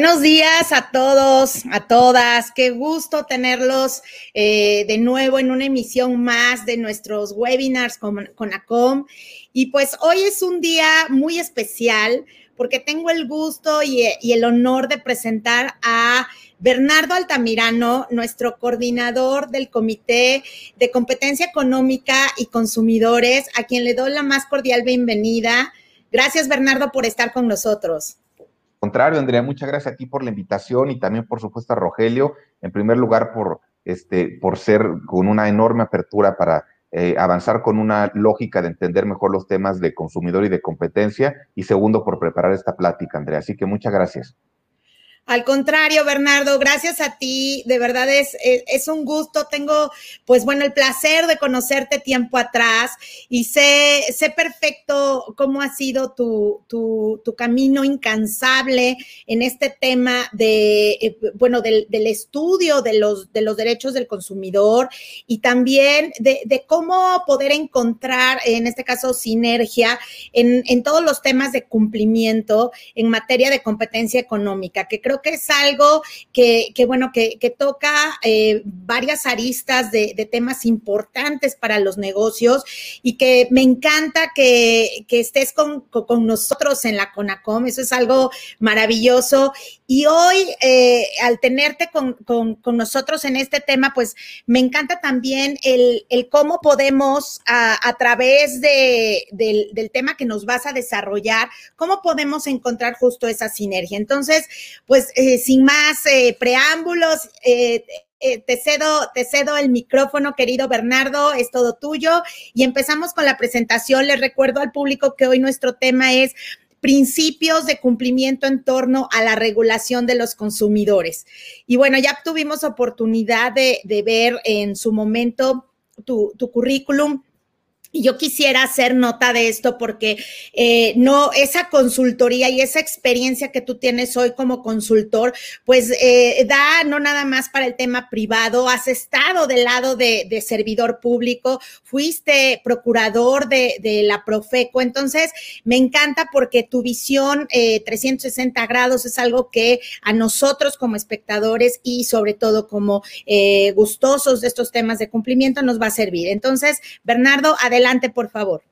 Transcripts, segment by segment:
Buenos días a todos, a todas. Qué gusto tenerlos eh, de nuevo en una emisión más de nuestros webinars con, ACOM. Y pues hoy es un día muy especial porque tengo el gusto y el honor de presentar a Bernardo Altamirano, nuestro coordinador del Comité de Competencia Económica y Consumidores, a quien le doy la más cordial bienvenida. Gracias, Bernardo, por estar con nosotros. Contrario, Andrea, muchas gracias a ti por la invitación y también, por supuesto, a Rogelio, en primer lugar, por, este, por ser con una enorme apertura para eh, avanzar con una lógica de entender mejor los temas de consumidor y de competencia, y segundo, por preparar esta plática, Andrea. Así que muchas gracias. Al contrario, Bernardo, gracias a ti. De verdad es, es, un gusto. Tengo, pues bueno, el placer de conocerte tiempo atrás y sé, sé perfecto cómo ha sido tu, tu, camino incansable en este tema de, eh, bueno, del, del, estudio de los, de los derechos del consumidor y también de, de, cómo poder encontrar, en este caso, sinergia en, en todos los temas de cumplimiento en materia de competencia económica, que creo que es algo que, bueno, que, toca eh, varias aristas de, temas importantes para los negocios y que me encanta que, estés con, nosotros en la CONACOM. Eso es algo maravilloso. Y hoy, eh, al tenerte con, nosotros en este tema, pues me encanta también el, cómo podemos, a, través de, del, del tema que nos vas a desarrollar, cómo podemos encontrar justo esa sinergia. Entonces, pues eh, sin más eh, preámbulos, eh, te, cedo, te cedo el micrófono, querido Bernardo, es todo tuyo. Y empezamos con la presentación. Les recuerdo al público que hoy nuestro tema es principios de cumplimiento en torno a la regulación de los consumidores. Y bueno, ya tuvimos oportunidad de, ver en su momento tu, currículum yo quisiera hacer nota de esto porque eh, no, esa consultoría y esa experiencia que tú tienes hoy como consultor, pues eh, da no nada más para el tema privado, has estado del lado de, servidor público, fuiste procurador de, la Profeco, entonces me encanta porque tu visión 360 eh, grados es algo que a nosotros como espectadores y sobre todo como gustosos de estos temas de cumplimiento nos va a servir. Entonces, Bernardo, adelante Adelante, por favor.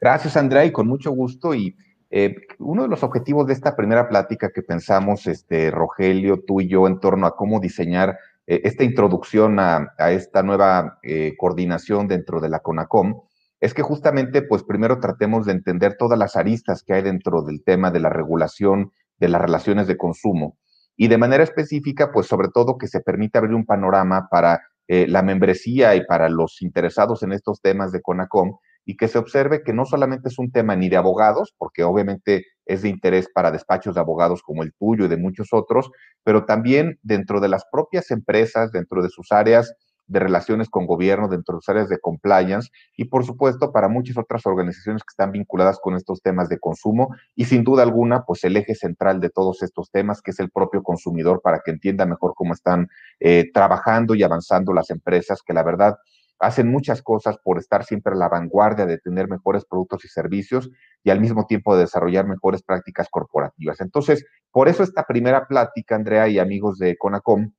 Gracias, Andrea, y con mucho gusto. Y eh, uno de los objetivos de esta primera plática que pensamos, este, Rogelio, tú y yo, en torno a cómo diseñar eh, esta introducción a, esta nueva eh, coordinación dentro de la CONACOM, es que justamente, pues primero tratemos de entender todas las aristas que hay dentro del tema de la regulación de las relaciones de consumo y de manera específica, pues sobre todo que se permita abrir un panorama para eh, la membresía y para los interesados en estos temas de CONACOM y que se observe que no solamente es un tema ni de abogados, porque obviamente es de interés para despachos de abogados como el tuyo y de muchos otros, pero también dentro de las propias empresas, dentro de sus áreas de relaciones con gobierno, dentro de sus áreas de compliance y por supuesto para muchas otras organizaciones que están vinculadas con estos temas de consumo y sin duda alguna pues el eje central de todos estos temas que es el propio consumidor para que entienda mejor cómo están eh, trabajando y avanzando las empresas que la verdad hacen muchas cosas por estar siempre a la vanguardia de tener mejores productos y servicios y al mismo tiempo de desarrollar mejores prácticas corporativas. Entonces, por eso esta primera plática, Andrea y amigos de Conacom,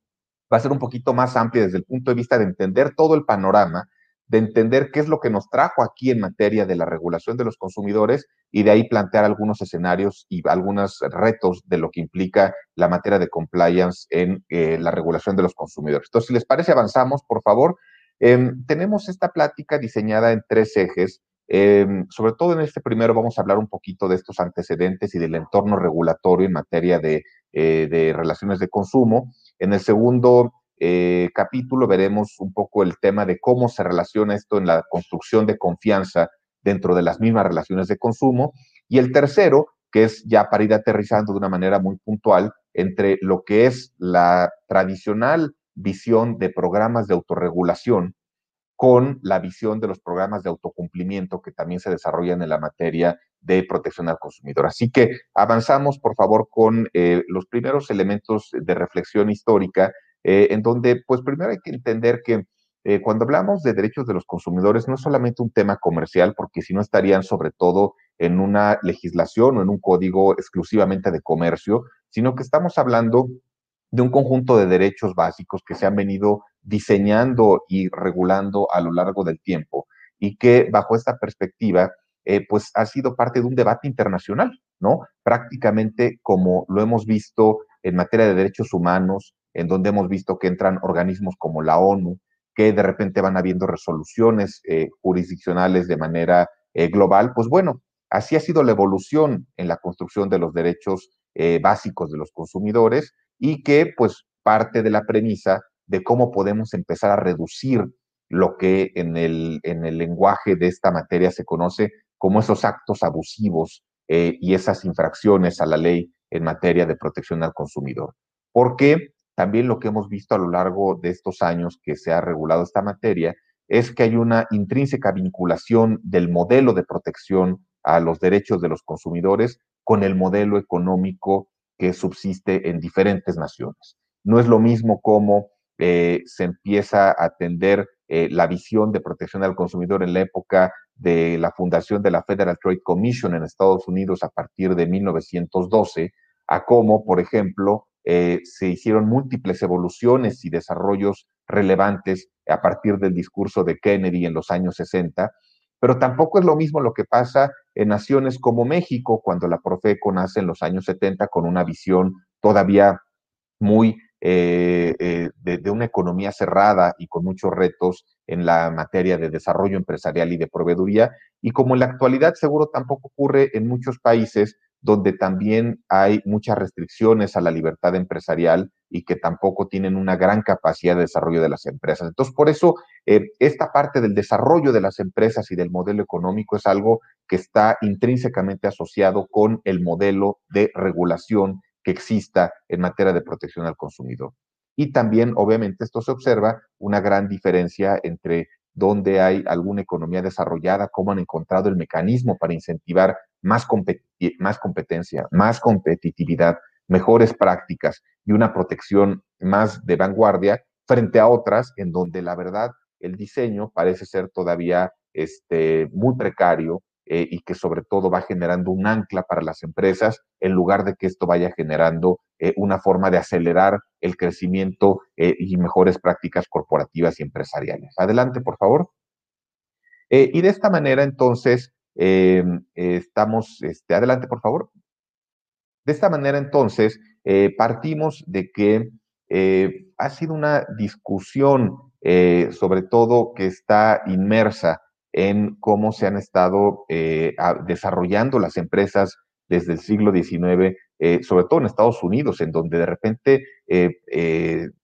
va a ser un poquito más amplia desde el punto de vista de entender todo el panorama, de entender qué es lo que nos trajo aquí en materia de la regulación de los consumidores y de ahí plantear algunos escenarios y algunos retos de lo que implica la materia de compliance en eh, la regulación de los consumidores. Entonces, si les parece, avanzamos, por favor. Em, tenemos esta plática diseñada en tres ejes. Em, sobre todo en este primero vamos a hablar un poquito de estos antecedentes y del entorno regulatorio en materia de, eh, de relaciones de consumo. En el segundo eh, capítulo veremos un poco el tema de cómo se relaciona esto en la construcción de confianza dentro de las mismas relaciones de consumo. Y el tercero, que es ya para ir aterrizando de una manera muy puntual entre lo que es la tradicional visión de programas de autorregulación con la visión de los programas de autocumplimiento que también se desarrollan en la materia de protección al consumidor. Así que avanzamos, por favor, con eh, los primeros elementos de reflexión histórica, eh, en donde, pues primero hay que entender que eh, cuando hablamos de derechos de los consumidores, no es solamente un tema comercial, porque si no estarían sobre todo en una legislación o en un código exclusivamente de comercio, sino que estamos hablando de un conjunto de derechos básicos que se han venido diseñando y regulando a lo largo del tiempo y que bajo esta perspectiva, eh, pues ha sido parte de un debate internacional, ¿no? Prácticamente como lo hemos visto en materia de derechos humanos, en donde hemos visto que entran organismos como la ONU, que de repente van habiendo resoluciones eh, jurisdiccionales de manera eh, global, pues bueno, así ha sido la evolución en la construcción de los derechos básicos de los consumidores y que pues parte de la premisa de cómo podemos empezar a reducir lo que en el, en el lenguaje de esta materia se conoce como esos actos abusivos eh, y esas infracciones a la ley en materia de protección al consumidor. Porque también lo que hemos visto a lo largo de estos años que se ha regulado esta materia es que hay una intrínseca vinculación del modelo de protección a los derechos de los consumidores con el modelo económico que subsiste en diferentes naciones. No es lo mismo como eh, se empieza a atender eh, la visión de protección al consumidor en la época de la fundación de la Federal Trade Commission en Estados Unidos a partir de 1912, a cómo, por ejemplo, eh, se hicieron múltiples evoluciones y desarrollos relevantes a partir del discurso de Kennedy en los años 60, pero tampoco es lo mismo lo que pasa en naciones como México, cuando la Profeco nace en los años 70 con una visión todavía muy eh, eh, de, una economía cerrada y con muchos retos en la materia de desarrollo empresarial y de proveeduría. Y como en la actualidad seguro tampoco ocurre en muchos países donde también hay muchas restricciones a la libertad empresarial y que tampoco tienen una gran capacidad de desarrollo de las empresas. Entonces, por eso, eh, esta parte del desarrollo de las empresas y del modelo económico es algo que está intrínsecamente asociado con el modelo de regulación que exista en materia de protección al consumidor. Y también, obviamente, esto se observa una gran diferencia entre donde hay alguna economía desarrollada, cómo han encontrado el mecanismo para incentivar más, competencia, más competitividad, mejores prácticas y una protección más de vanguardia frente a otras en donde la verdad el diseño parece ser todavía este, muy precario eh, y que sobre todo va generando un ancla para las empresas en lugar de que esto vaya generando eh, una forma de acelerar el crecimiento eh, y mejores prácticas corporativas y empresariales. Adelante, por favor. y de esta manera, entonces, estamos, este, adelante, por favor. De esta manera, entonces, partimos de que ha sido una discusión, sobre todo que está inmersa en cómo se han estado eh, desarrollando las empresas desde el siglo XIX, eh, sobre todo en Estados Unidos, en donde de repente, eh,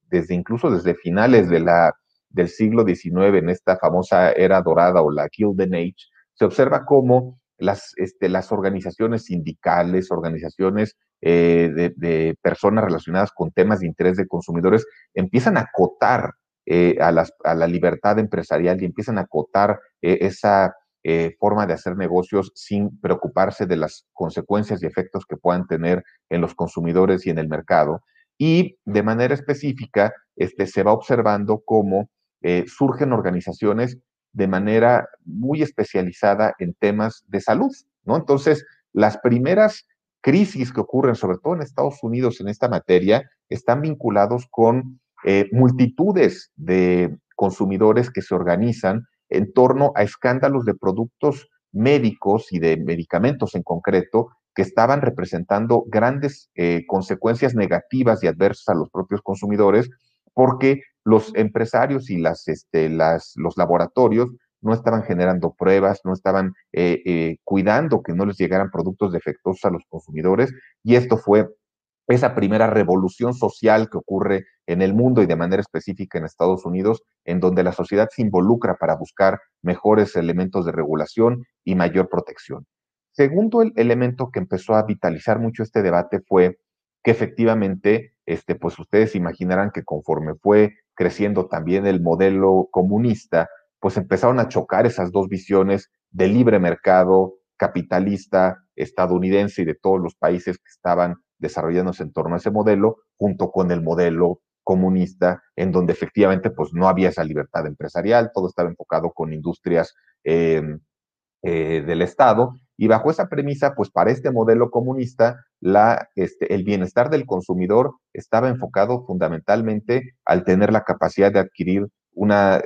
desde incluso desde finales de la, del siglo XIX, en esta famosa era dorada o la Gilded Age, se observa cómo las, este, organizaciones sindicales, organizaciones de, de, personas relacionadas con temas de interés de consumidores, empiezan a acotar eh, a, la libertad empresarial y empiezan a acotar eh, esa eh, forma de hacer negocios sin preocuparse de las consecuencias y efectos que puedan tener en los consumidores y en el mercado. Y de manera específica, este, se va observando cómo surgen organizaciones de manera muy especializada en temas de salud, ¿no? Entonces, las primeras crisis que ocurren, sobre todo en Estados Unidos en esta materia, están vinculados con eh, multitudes de consumidores que se organizan en torno a escándalos de productos médicos y de medicamentos en concreto que estaban representando grandes eh, consecuencias negativas y adversas a los propios consumidores porque los empresarios y las, este, las, los laboratorios no estaban generando pruebas, no estaban eh, cuidando que no les llegaran productos defectuosos a los consumidores y esto fue esa primera revolución social que ocurre en el mundo y de manera específica en Estados Unidos, en donde la sociedad se involucra para buscar mejores elementos de regulación y mayor protección. Segundo el elemento que empezó a vitalizar mucho este debate fue que efectivamente, este, pues ustedes imaginarán que conforme fue creciendo también el modelo comunista, pues empezaron a chocar esas dos visiones de libre mercado, capitalista, estadounidense y de todos los países que estaban desarrollándose en torno a ese modelo, junto con el modelo comunista, en donde efectivamente pues no había esa libertad empresarial, todo estaba enfocado con industrias em, eh, del Estado, Y bajo esa premisa, pues para este modelo comunista, este, el bienestar del consumidor estaba enfocado fundamentalmente al tener la capacidad de adquirir una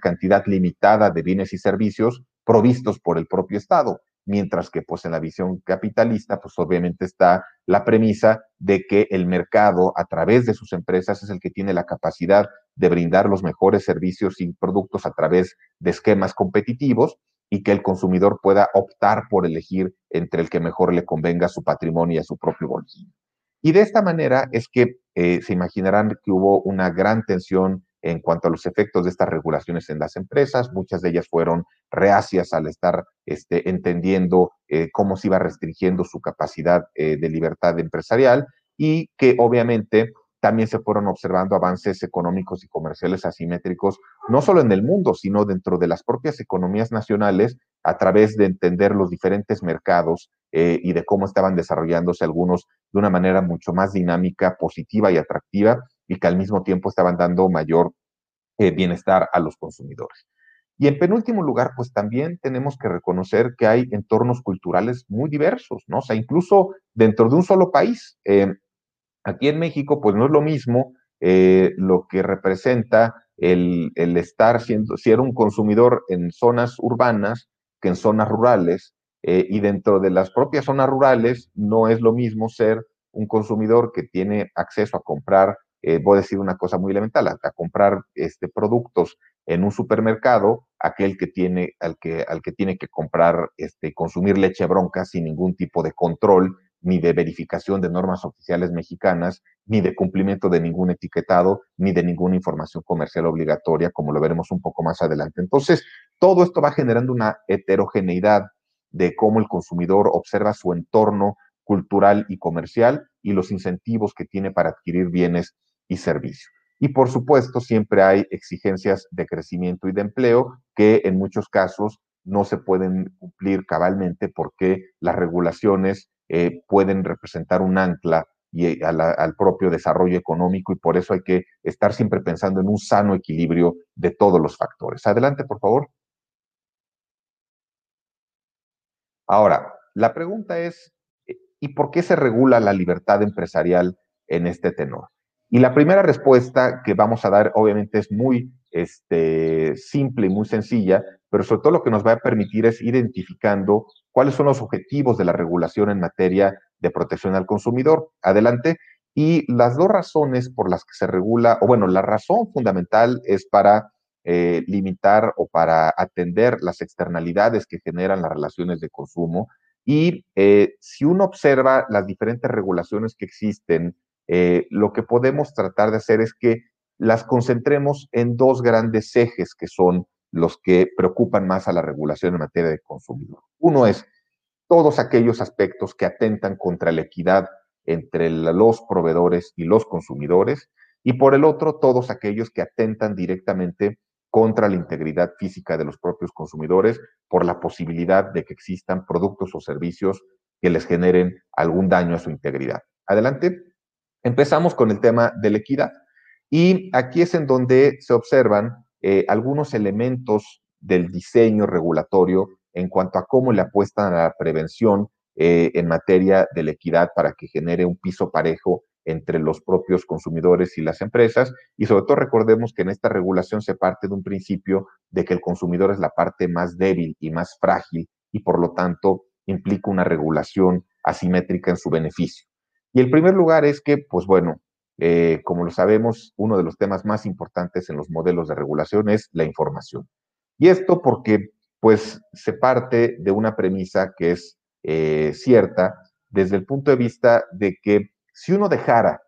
cantidad limitada de bienes y servicios provistos por el propio Estado mientras que pues en la visión capitalista pues obviamente está la premisa de que el mercado a través de sus empresas es el que tiene la capacidad de brindar los mejores servicios y productos a través de esquemas competitivos y que el consumidor pueda optar por elegir entre el que mejor le convenga a su patrimonio y a su propio bolsillo. Y de esta manera es que eh, se imaginarán que hubo una gran tensión en cuanto a los efectos de estas regulaciones en las empresas. Muchas de ellas fueron reacias al estar este, entendiendo eh, cómo se iba restringiendo su capacidad eh, de libertad empresarial y que obviamente también se fueron observando avances económicos y comerciales asimétricos, no solo en el mundo, sino dentro de las propias economías nacionales, a través de entender los diferentes mercados eh, y de cómo estaban desarrollándose algunos de una manera mucho más dinámica, positiva y atractiva, y que al mismo tiempo estaban dando mayor eh, bienestar a los consumidores. Y en penúltimo lugar, pues también tenemos que reconocer que hay entornos culturales muy diversos, ¿no? O sea, incluso dentro de un solo país. Eh, aquí en México, pues no es lo mismo eh, lo que representa el, el, estar siendo, ser un consumidor en zonas urbanas que en zonas rurales. y dentro de las propias zonas rurales, no es lo mismo ser un consumidor que tiene acceso a comprar eh, voy a decir una cosa muy elemental, a, comprar este, productos en un supermercado, aquel que tiene, al que, al que tiene que comprar, este, consumir leche bronca sin ningún tipo de control, ni de verificación de normas oficiales mexicanas, ni de cumplimiento de ningún etiquetado, ni de ninguna información comercial obligatoria, como lo veremos un poco más adelante. Entonces, todo esto va generando una heterogeneidad de cómo el consumidor observa su entorno cultural y comercial y los incentivos que tiene para adquirir bienes y servicio. Y por supuesto, siempre hay exigencias de crecimiento y de empleo que en muchos casos no se pueden cumplir cabalmente porque las regulaciones eh, pueden representar un ancla y eh, al propio desarrollo económico y por eso hay que estar siempre pensando en un sano equilibrio de todos los factores. Adelante, por favor. Ahora, la pregunta es, eh, ¿y por qué se regula la libertad empresarial en este tenor? Y la primera respuesta que vamos a dar, obviamente, es muy este, simple y muy sencilla, pero sobre todo lo que nos va a permitir es identificando cuáles son los objetivos de la regulación en materia de protección al consumidor. Adelante. Y las dos razones por las que se regula, o bueno, la razón fundamental es para eh, limitar o para atender las externalidades que generan las relaciones de consumo. Y eh, si uno observa las diferentes regulaciones que existen eh, lo que podemos tratar de hacer es que las concentremos en dos grandes ejes que son los que preocupan más a la regulación en materia de consumidor. Uno es todos aquellos aspectos que atentan contra la equidad entre los proveedores y los consumidores, y por el otro, todos aquellos que atentan directamente contra la integridad física de los propios consumidores por la posibilidad de que existan productos o servicios que les generen algún daño a su integridad. Adelante. Empezamos con el tema de la equidad. Y aquí es en donde se observan eh, algunos elementos del diseño regulatorio en cuanto a cómo le apuestan a la prevención eh, en materia de la equidad para que genere un piso parejo entre los propios consumidores y las empresas. Y sobre todo recordemos que en esta regulación se parte de un principio de que el consumidor es la parte más débil y más frágil y por lo tanto implica una regulación asimétrica en su beneficio. Y el primer lugar es que, pues bueno, eh, como lo sabemos, uno de los temas más importantes en los modelos de regulación es la información. Y esto porque, pues, se parte de una premisa que es eh, cierta desde el punto de vista de que si uno dejara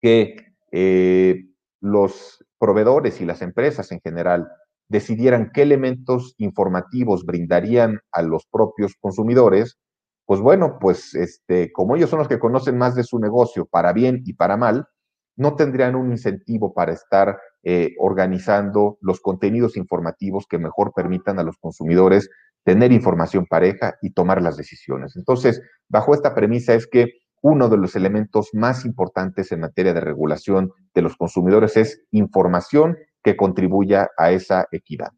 que eh, los proveedores y las empresas en general decidieran qué elementos informativos brindarían a los propios consumidores, pues bueno, pues este, como ellos son los que conocen más de su negocio, para bien y para mal, no tendrían un incentivo para estar eh, organizando los contenidos informativos que mejor permitan a los consumidores tener información pareja y tomar las decisiones. Entonces, bajo esta premisa es que uno de los elementos más importantes en materia de regulación de los consumidores es información que contribuya a esa equidad.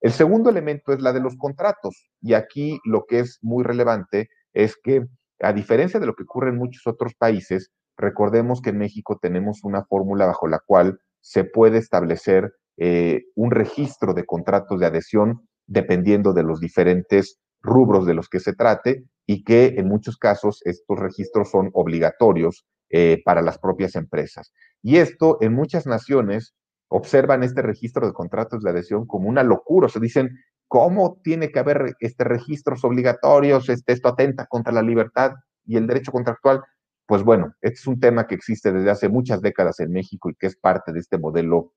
El segundo elemento es la de los contratos. Y aquí lo que es muy relevante es que, a diferencia de lo que ocurre en muchos otros países, recordemos que en México tenemos una fórmula bajo la cual se puede establecer eh, un registro de contratos de adhesión dependiendo de los diferentes rubros de los que se trate y que en muchos casos estos registros son obligatorios eh, para las propias empresas. Y esto en muchas naciones observan este registro de contratos de adhesión como una locura. O dicen, ¿cómo tiene que haber este, registros obligatorios? Este, esto atenta contra la libertad y el derecho contractual. Pues bueno, este es un tema que existe desde hace muchas décadas en México y que es parte de este modelo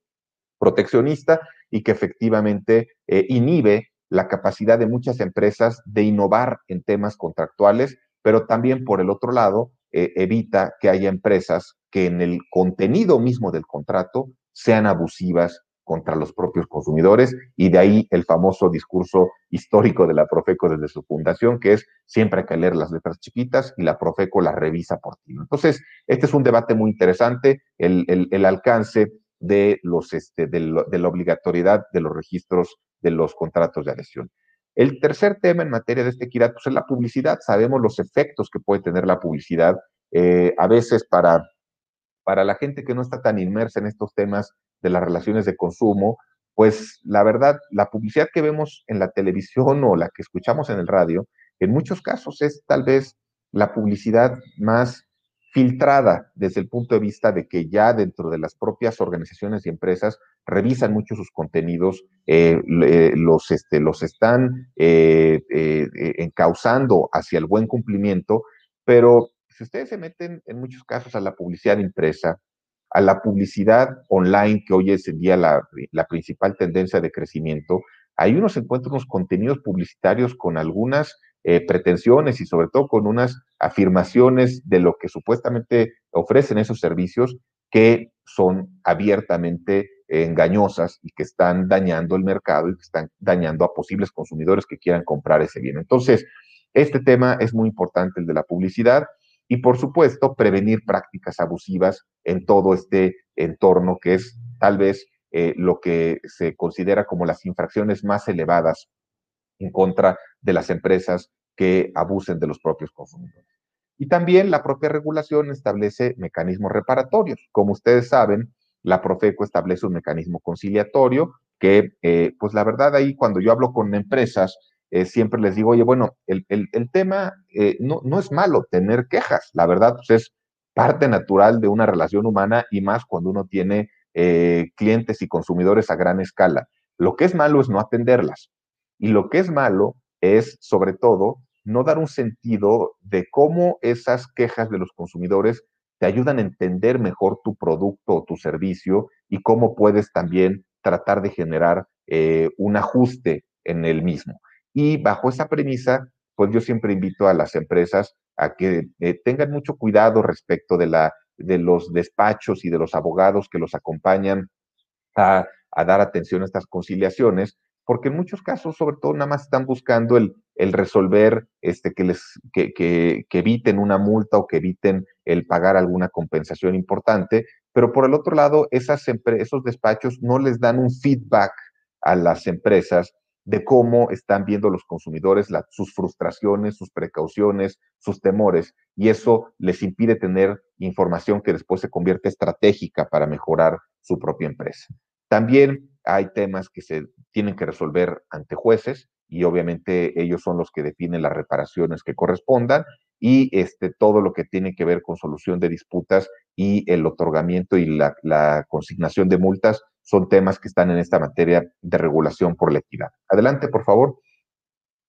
proteccionista y que efectivamente eh, inhibe la capacidad de muchas empresas de innovar en temas contractuales, pero también por el otro lado eh, evita que haya empresas que en el contenido mismo del contrato sean abusivas contra los propios consumidores y de ahí el famoso discurso histórico de la Profeco desde su fundación, que es siempre hay que leer las letras chiquitas y la Profeco las revisa por ti. Entonces, este es un debate muy interesante, el, el alcance de, los, este, de, la obligatoriedad de los registros de los contratos de adhesión. El tercer tema en materia de este quirato pues, es la publicidad. Sabemos los efectos que puede tener la publicidad. Eh, a veces para, para la gente que no está tan inmersa en estos temas de las relaciones de consumo, pues la verdad, la publicidad que vemos en la televisión o la que escuchamos en el radio, en muchos casos es tal vez la publicidad más filtrada desde el punto de vista de que ya dentro de las propias organizaciones y empresas revisan mucho sus contenidos, eh, los, este, los están eh, eh, encauzando hacia el buen cumplimiento, pero si ustedes se meten en muchos casos a la publicidad impresa, a la publicidad online, que hoy es en día la, la principal tendencia de crecimiento, ahí uno se encuentra unos contenidos publicitarios con algunas eh, pretensiones y sobre todo con unas afirmaciones de lo que supuestamente ofrecen esos servicios que son abiertamente engañosas y que están dañando el mercado y que están dañando a posibles consumidores que quieran comprar ese bien. Entonces, este tema es muy importante, el de la publicidad, y por supuesto, prevenir prácticas abusivas en todo este entorno que es tal vez eh, lo que se considera como las infracciones más elevadas en contra de las empresas que abusen de los propios consumidores. Y también la propia regulación establece mecanismos reparatorios. Como ustedes saben, la Profeco establece un mecanismo conciliatorio que, eh, pues la verdad ahí cuando yo hablo con empresas, eh, siempre les digo, oye, bueno, el, tema eh, no, no, es malo tener quejas, la verdad, pues es parte natural de una relación humana y más cuando uno tiene clientes y consumidores a gran escala. Lo que es malo es no atenderlas. Y lo que es malo es, sobre todo, no dar un sentido de cómo esas quejas de los consumidores te ayudan a entender mejor tu producto o tu servicio y cómo puedes también tratar de generar eh, un ajuste en el mismo. Y bajo esa premisa, pues yo siempre invito a las empresas a que eh, tengan mucho cuidado respecto de, la, de los despachos y de los abogados que los acompañan a, a dar atención a estas conciliaciones, porque en muchos casos, sobre todo, nada más están buscando el, el resolver, este, que, les, que, que, eviten una multa o que eviten el pagar alguna compensación importante, pero por el otro lado, esas esos despachos no les dan un feedback a las empresas de cómo están viendo los consumidores sus frustraciones, sus precauciones, sus temores, y eso les impide tener información que después se convierte estratégica para mejorar su propia empresa. También hay temas que se tienen que resolver ante jueces y obviamente ellos son los que definen las reparaciones que correspondan y este, todo lo que tiene que ver con solución de disputas y el otorgamiento y la, consignación de multas son temas que están en esta materia de regulación por la equidad. Adelante, por favor.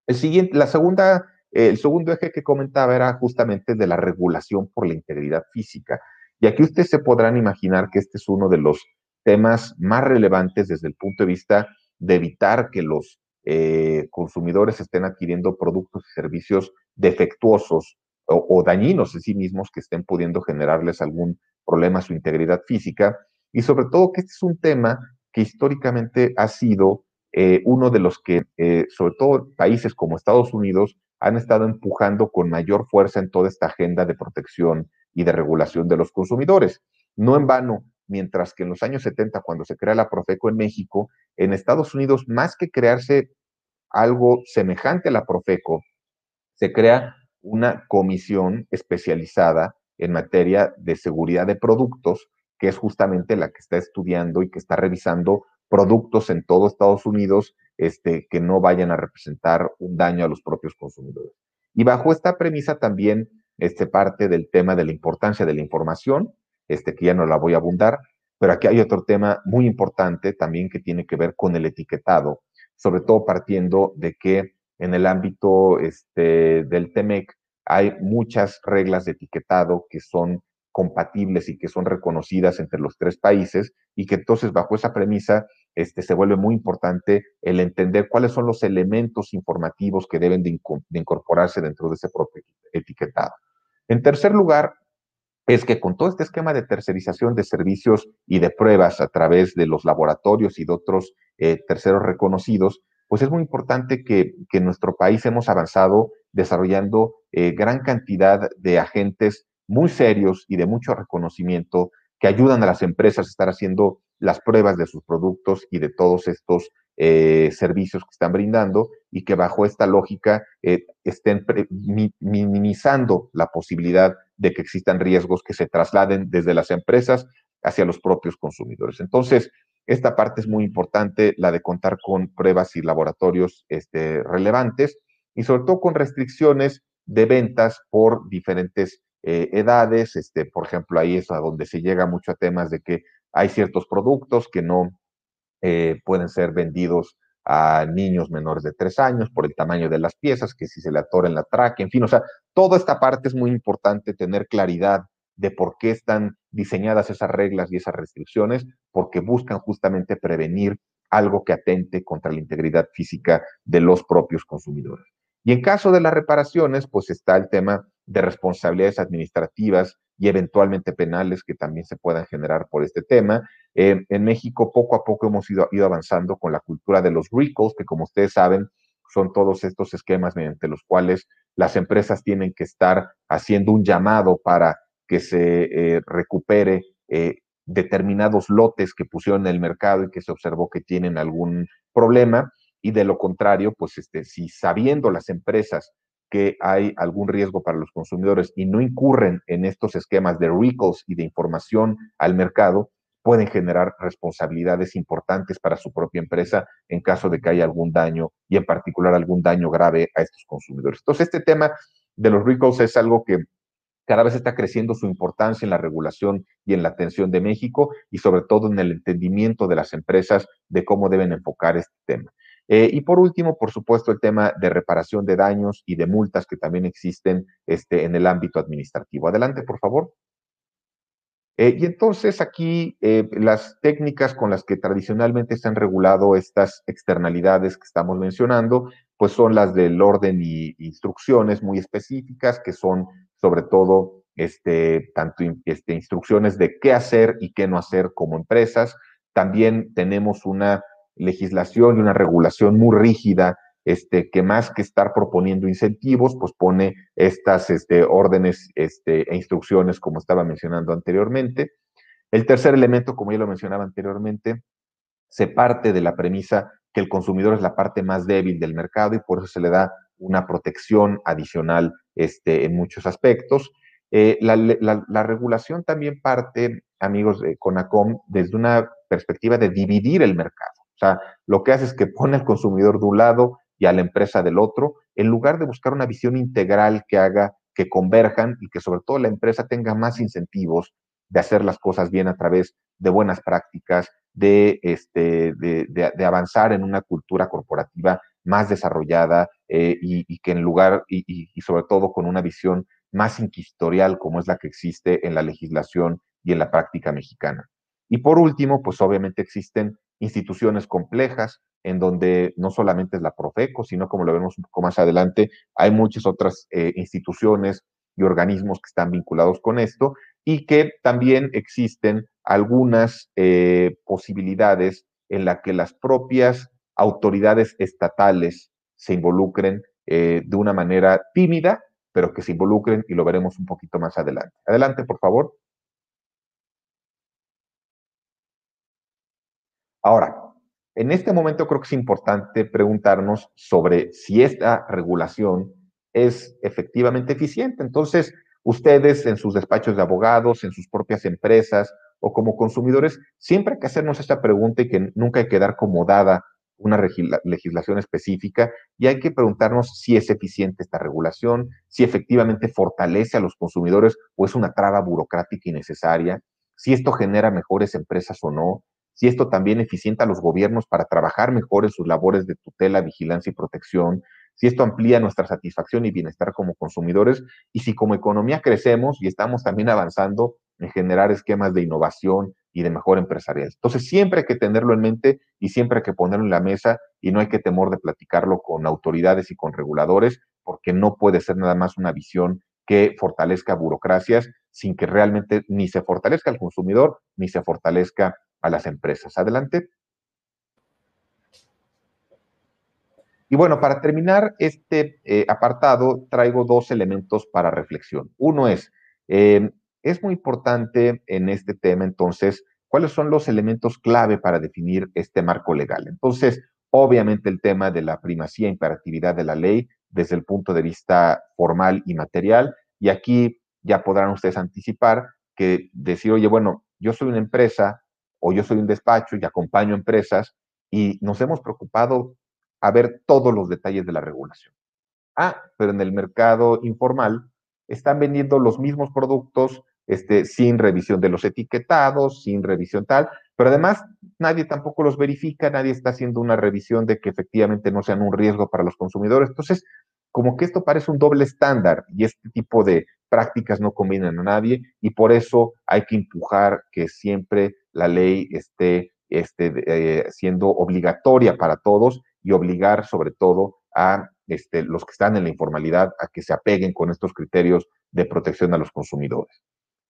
El siguiente, la segunda, el segundo eje que comentaba era justamente de la regulación por la integridad física. Y aquí ustedes se podrán imaginar que este es uno de los temas más relevantes desde el punto de vista de evitar que los eh, consumidores estén adquiriendo productos y servicios defectuosos o, dañinos en sí mismos que estén pudiendo generarles algún problema a su integridad física. Y sobre todo que este es un tema que históricamente ha sido eh, uno de los que, eh, sobre todo países como Estados Unidos, han estado empujando con mayor fuerza en toda esta agenda de protección y de regulación de los consumidores. No en vano, mientras que en los años 70, cuando se crea la Profeco en México, en Estados Unidos, más que crearse algo semejante a la Profeco, se crea una comisión especializada en materia de seguridad de productos, que es justamente la que está estudiando y que está revisando productos en todo Estados Unidos este, que no vayan a representar un daño a los propios consumidores. Y bajo esta premisa también este, parte del tema de la importancia de la información, este, que ya no la voy a abundar, pero aquí hay otro tema muy importante también que tiene que ver con el etiquetado, sobre todo partiendo de que en el ámbito este, del TEMEC hay muchas reglas de etiquetado que son compatibles y que son reconocidas entre los tres países y que entonces bajo esa premisa este, se vuelve muy importante el entender cuáles son los elementos informativos que deben de, incorporarse dentro de ese propio etiquetado. En tercer lugar, es que con todo este esquema de tercerización de servicios y de pruebas a través de los laboratorios y de otros eh, terceros reconocidos, pues es muy importante que, en nuestro país hemos avanzado desarrollando eh, gran cantidad de agentes muy serios y de mucho reconocimiento que ayudan a las empresas a estar haciendo las pruebas de sus productos y de todos estos eh, servicios que están brindando y que bajo esta lógica eh, estén minimizando la posibilidad de que existan riesgos que se trasladen desde las empresas hacia los propios consumidores. Entonces, esta parte es muy importante, la de contar con pruebas y laboratorios este, relevantes y sobre todo con restricciones de ventas por diferentes eh, edades. Este, por ejemplo, ahí es a donde se llega mucho a temas de que hay ciertos productos que no eh, pueden ser vendidos a niños menores de tres años por el tamaño de las piezas, que si se le atora en la tráquea, en fin, o sea, toda esta parte es muy importante tener claridad de por qué están diseñadas esas reglas y esas restricciones, porque buscan justamente prevenir algo que atente contra la integridad física de los propios consumidores. Y en caso de las reparaciones, pues está el tema de responsabilidades administrativas y eventualmente penales que también se puedan generar por este tema. En México poco a poco hemos ido, ido avanzando con la cultura de los recalls, que como ustedes saben, son todos estos esquemas mediante los cuales las empresas tienen que estar haciendo un llamado para que se eh, recupere eh, determinados lotes que pusieron en el mercado y que se observó que tienen algún problema. Y de lo contrario, pues este, si sabiendo las empresas que hay algún riesgo para los consumidores y no incurren en estos esquemas de recalls y de información al mercado, pueden generar responsabilidades importantes para su propia empresa en caso de que haya algún daño y en particular algún daño grave a estos consumidores. Entonces, este tema de los recalls es algo que cada vez está creciendo su importancia en la regulación y en la atención de México y sobre todo en el entendimiento de las empresas de cómo deben enfocar este tema. Eh, y por último, por supuesto, el tema de reparación de daños y de multas que también existen este, en el ámbito administrativo. Adelante, por favor. Eh, y entonces aquí eh, las técnicas con las que tradicionalmente se han regulado estas externalidades que estamos mencionando, pues son las del orden y instrucciones muy específicas, que son sobre todo este, tanto este, instrucciones de qué hacer y qué no hacer como empresas. También tenemos una legislación y una regulación muy rígida, este, que más que estar proponiendo incentivos, pues pone estas este, órdenes este, e instrucciones, como estaba mencionando anteriormente. El tercer elemento, como ya lo mencionaba anteriormente, se parte de la premisa que el consumidor es la parte más débil del mercado y por eso se le da una protección adicional este, en muchos aspectos. Eh, la, la, regulación también parte, amigos de CONACOM, desde una perspectiva de dividir el mercado. O sea, lo que hace es que pone al consumidor de un lado y a la empresa del otro, en lugar de buscar una visión integral que haga que converjan y que sobre todo la empresa tenga más incentivos de hacer las cosas bien a través de buenas prácticas, de, este, de, avanzar en una cultura corporativa más desarrollada eh, y, que en lugar, y, y, sobre todo con una visión más inquisitorial como es la que existe en la legislación y en la práctica mexicana. Y por último, pues obviamente existen instituciones complejas, en donde no solamente es la Profeco, sino como lo vemos un poco más adelante, hay muchas otras eh, instituciones y organismos que están vinculados con esto y que también existen algunas eh, posibilidades en la que las propias autoridades estatales se involucren eh, de una manera tímida, pero que se involucren y lo veremos un poquito más adelante. Adelante, por favor. Ahora, en este momento creo que es importante preguntarnos sobre si esta regulación es efectivamente eficiente. Entonces, ustedes en sus despachos de abogados, en sus propias empresas o como consumidores, siempre hay que hacernos esta pregunta y que nunca hay que dar como dada una legislación específica y hay que preguntarnos si es eficiente esta regulación, si efectivamente fortalece a los consumidores o es una traba burocrática innecesaria, si esto genera mejores empresas o no, si esto también eficienta a los gobiernos para trabajar mejor en sus labores de tutela, vigilancia y protección, si esto amplía nuestra satisfacción y bienestar como consumidores y si como economía crecemos y estamos también avanzando en generar esquemas de innovación y de mejor empresarial. Entonces, siempre hay que tenerlo en mente y siempre hay que ponerlo en la mesa y no hay que temor de platicarlo con autoridades y con reguladores, porque no puede ser nada más una visión que fortalezca burocracias sin que realmente ni se fortalezca al consumidor ni se fortalezca a las empresas. Adelante. Y bueno, para terminar este eh, apartado, traigo dos elementos para reflexión. Uno es, eh, es muy importante en este tema, entonces, cuáles son los elementos clave para definir este marco legal. Entonces, obviamente el tema de la primacía e imperatividad de la ley desde el punto de vista formal y material, y aquí ya podrán ustedes anticipar que decir, oye, bueno, yo soy una empresa o yo soy un despacho y acompaño empresas y nos hemos preocupado a ver todos los detalles de la regulación. Ah, pero en el mercado informal están vendiendo los mismos productos este, sin revisión de los etiquetados, sin revisión tal, pero además nadie tampoco los verifica, nadie está haciendo una revisión de que efectivamente no sean un riesgo para los consumidores. Entonces, como que esto parece un doble estándar y este tipo de prácticas no convienen a nadie y por eso hay que empujar que siempre la ley esté, esté eh, siendo obligatoria para todos y obligar sobre todo a este, los que están en la informalidad a que se apeguen con estos criterios de protección a los consumidores.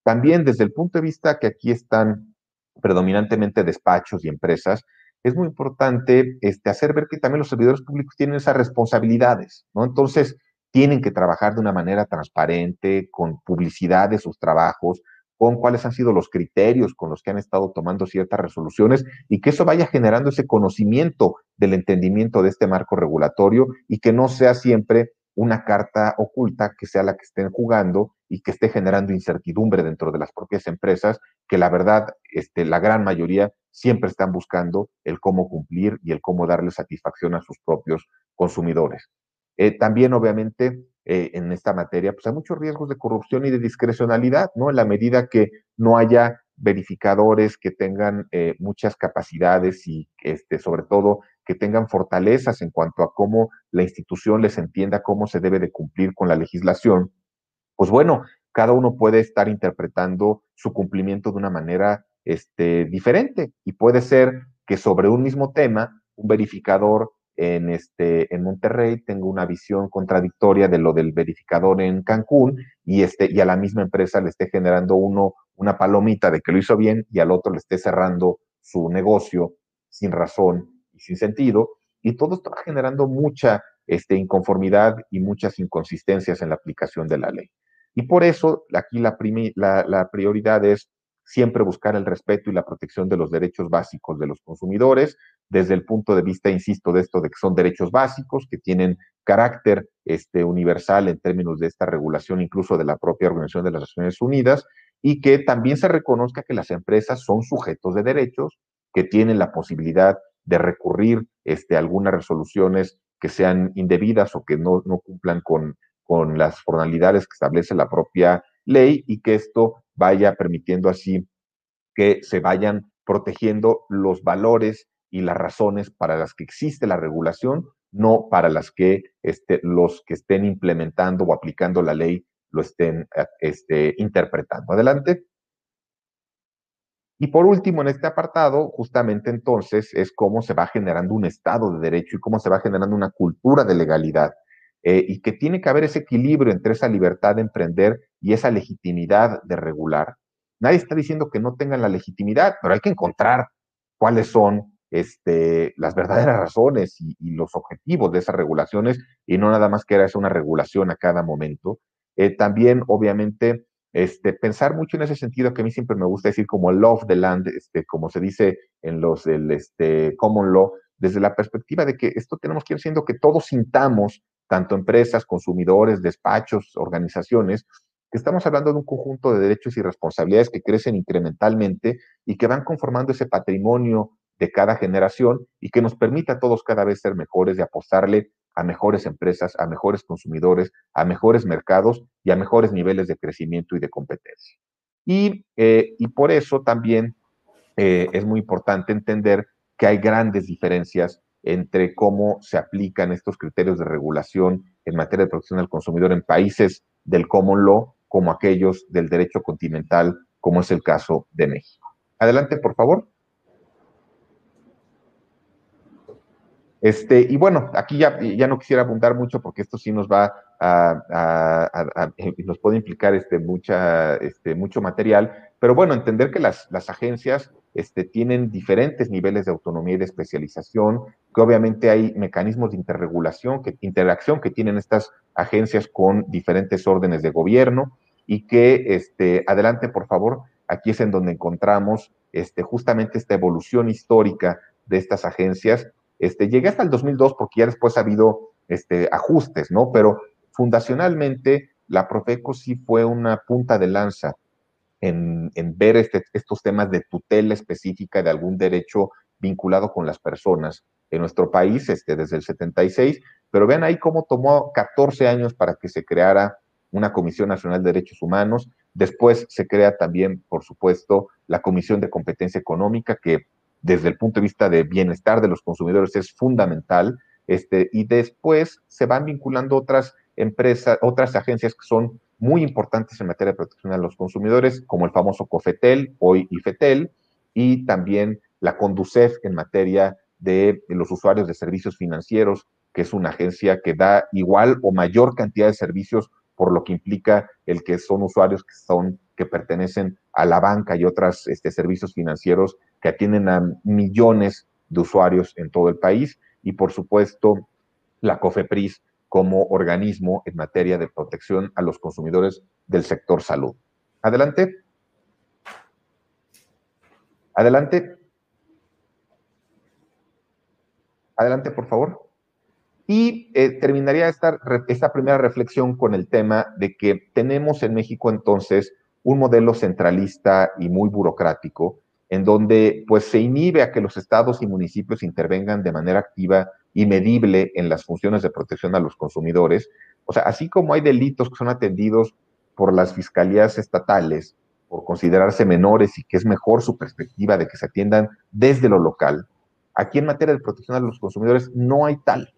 También desde el punto de vista que aquí están predominantemente despachos y empresas, es muy importante este, hacer ver que también los servidores públicos tienen esas responsabilidades, ¿no? Entonces, tienen que trabajar de una manera transparente, con publicidad de sus trabajos, con cuáles han sido los criterios con los que han estado tomando ciertas resoluciones y que eso vaya generando ese conocimiento del entendimiento de este marco regulatorio y que no sea siempre una carta oculta que sea la que estén jugando y que esté generando incertidumbre dentro de las propias empresas, que la verdad, este, la gran mayoría siempre están buscando el cómo cumplir y el cómo darle satisfacción a sus propios consumidores. Eh, también, obviamente, eh, en esta materia, pues hay muchos riesgos de corrupción y de discrecionalidad, ¿no? En la medida que no haya verificadores que tengan eh, muchas capacidades y, este, sobre todo, que tengan fortalezas en cuanto a cómo la institución les entienda cómo se debe de cumplir con la legislación, pues bueno, cada uno puede estar interpretando su cumplimiento de una manera este, diferente y puede ser que sobre un mismo tema, un verificador en, este, en Monterrey tenga una visión contradictoria de lo del verificador en Cancún y, este, y a la misma empresa le esté generando uno una palomita de que lo hizo bien y al otro le esté cerrando su negocio sin razón sin sentido, y todo esto va generando mucha este, inconformidad y muchas inconsistencias en la aplicación de la ley. Y por eso aquí la, la, prioridad es siempre buscar el respeto y la protección de los derechos básicos de los consumidores, desde el punto de vista, insisto, de esto de que son derechos básicos, que tienen carácter este, universal en términos de esta regulación, incluso de la propia Organización de las Naciones Unidas, y que también se reconozca que las empresas son sujetos de derechos, que tienen la posibilidad de recurrir este, algunas resoluciones que sean indebidas o que no, cumplan con las formalidades que establece la propia ley y que esto vaya permitiendo así que se vayan protegiendo los valores y las razones para las que existe la regulación, no para las que este, los que estén implementando o aplicando la ley lo estén este, interpretando. Adelante. Y por último, en este apartado, justamente entonces es cómo se va generando un Estado de Derecho y cómo se va generando una cultura de legalidad. Eh, y que tiene que haber ese equilibrio entre esa libertad de emprender y esa legitimidad de regular. Nadie está diciendo que no tengan la legitimidad, pero hay que encontrar cuáles son este, las verdaderas razones y, los objetivos de esas regulaciones y no nada más que era una regulación a cada momento. Eh, también, obviamente, este, pensar mucho en ese sentido que a mí siempre me gusta decir como love the land, este, como se dice en los del este, common law, desde la perspectiva de que esto tenemos que ir haciendo que todos sintamos, tanto empresas, consumidores, despachos, organizaciones, que estamos hablando de un conjunto de derechos y responsabilidades que crecen incrementalmente y que van conformando ese patrimonio de cada generación y que nos permite a todos cada vez ser mejores y apostarle a mejores empresas, a mejores consumidores, a mejores mercados y a mejores niveles de crecimiento y de competencia. Y, eh, y por eso también eh, es muy importante entender que hay grandes diferencias entre cómo se aplican estos criterios de regulación en materia de protección al consumidor en países del common law como aquellos del derecho continental, como es el caso de México. Adelante, por favor. Este, y bueno, aquí ya, ya no quisiera apuntar mucho porque esto sí nos va a, nos puede implicar este, mucha, este, mucho material, pero bueno, entender que las, las agencias este, tienen diferentes niveles de autonomía y de especialización, que obviamente hay mecanismos de interregulación, que, interacción que tienen estas agencias con diferentes órdenes de gobierno y que, este, adelante por favor, aquí es en donde encontramos este, justamente esta evolución histórica de estas agencias. Este, llegué hasta el 2002 porque ya después ha habido este, ajustes, ¿no? Pero fundacionalmente la Profeco sí fue una punta de lanza en, ver este, estos temas de tutela específica de algún derecho vinculado con las personas en nuestro país este, desde el 76, pero vean ahí cómo tomó 14 años para que se creara una Comisión Nacional de Derechos Humanos, después se crea también, por supuesto, la Comisión de Competencia Económica, que desde el punto de vista de bienestar de los consumidores es fundamental, este, y después se van vinculando otras empresas, otras agencias que son muy importantes en materia de protección a los consumidores, como el famoso COFETEL, hoy IFETEL, y también la CONDUCEF en materia de los usuarios de servicios financieros, que es una agencia que da igual o mayor cantidad de servicios por lo que implica el que son usuarios que son que pertenecen a la banca y otros este, servicios financieros que atienden a millones de usuarios en todo el país y por supuesto la COFEPRIS como organismo en materia de protección a los consumidores del sector salud. Adelante. Adelante. Adelante, por favor. Y eh, terminaría esta, esta primera reflexión con el tema de que tenemos en México entonces un modelo centralista y muy burocrático, en donde pues se inhibe a que los estados y municipios intervengan de manera activa y medible en las funciones de protección a los consumidores. O sea, así como hay delitos que son atendidos por las fiscalías estatales por considerarse menores y que es mejor su perspectiva de que se atiendan desde lo local, aquí en materia de protección a los consumidores no hay tal.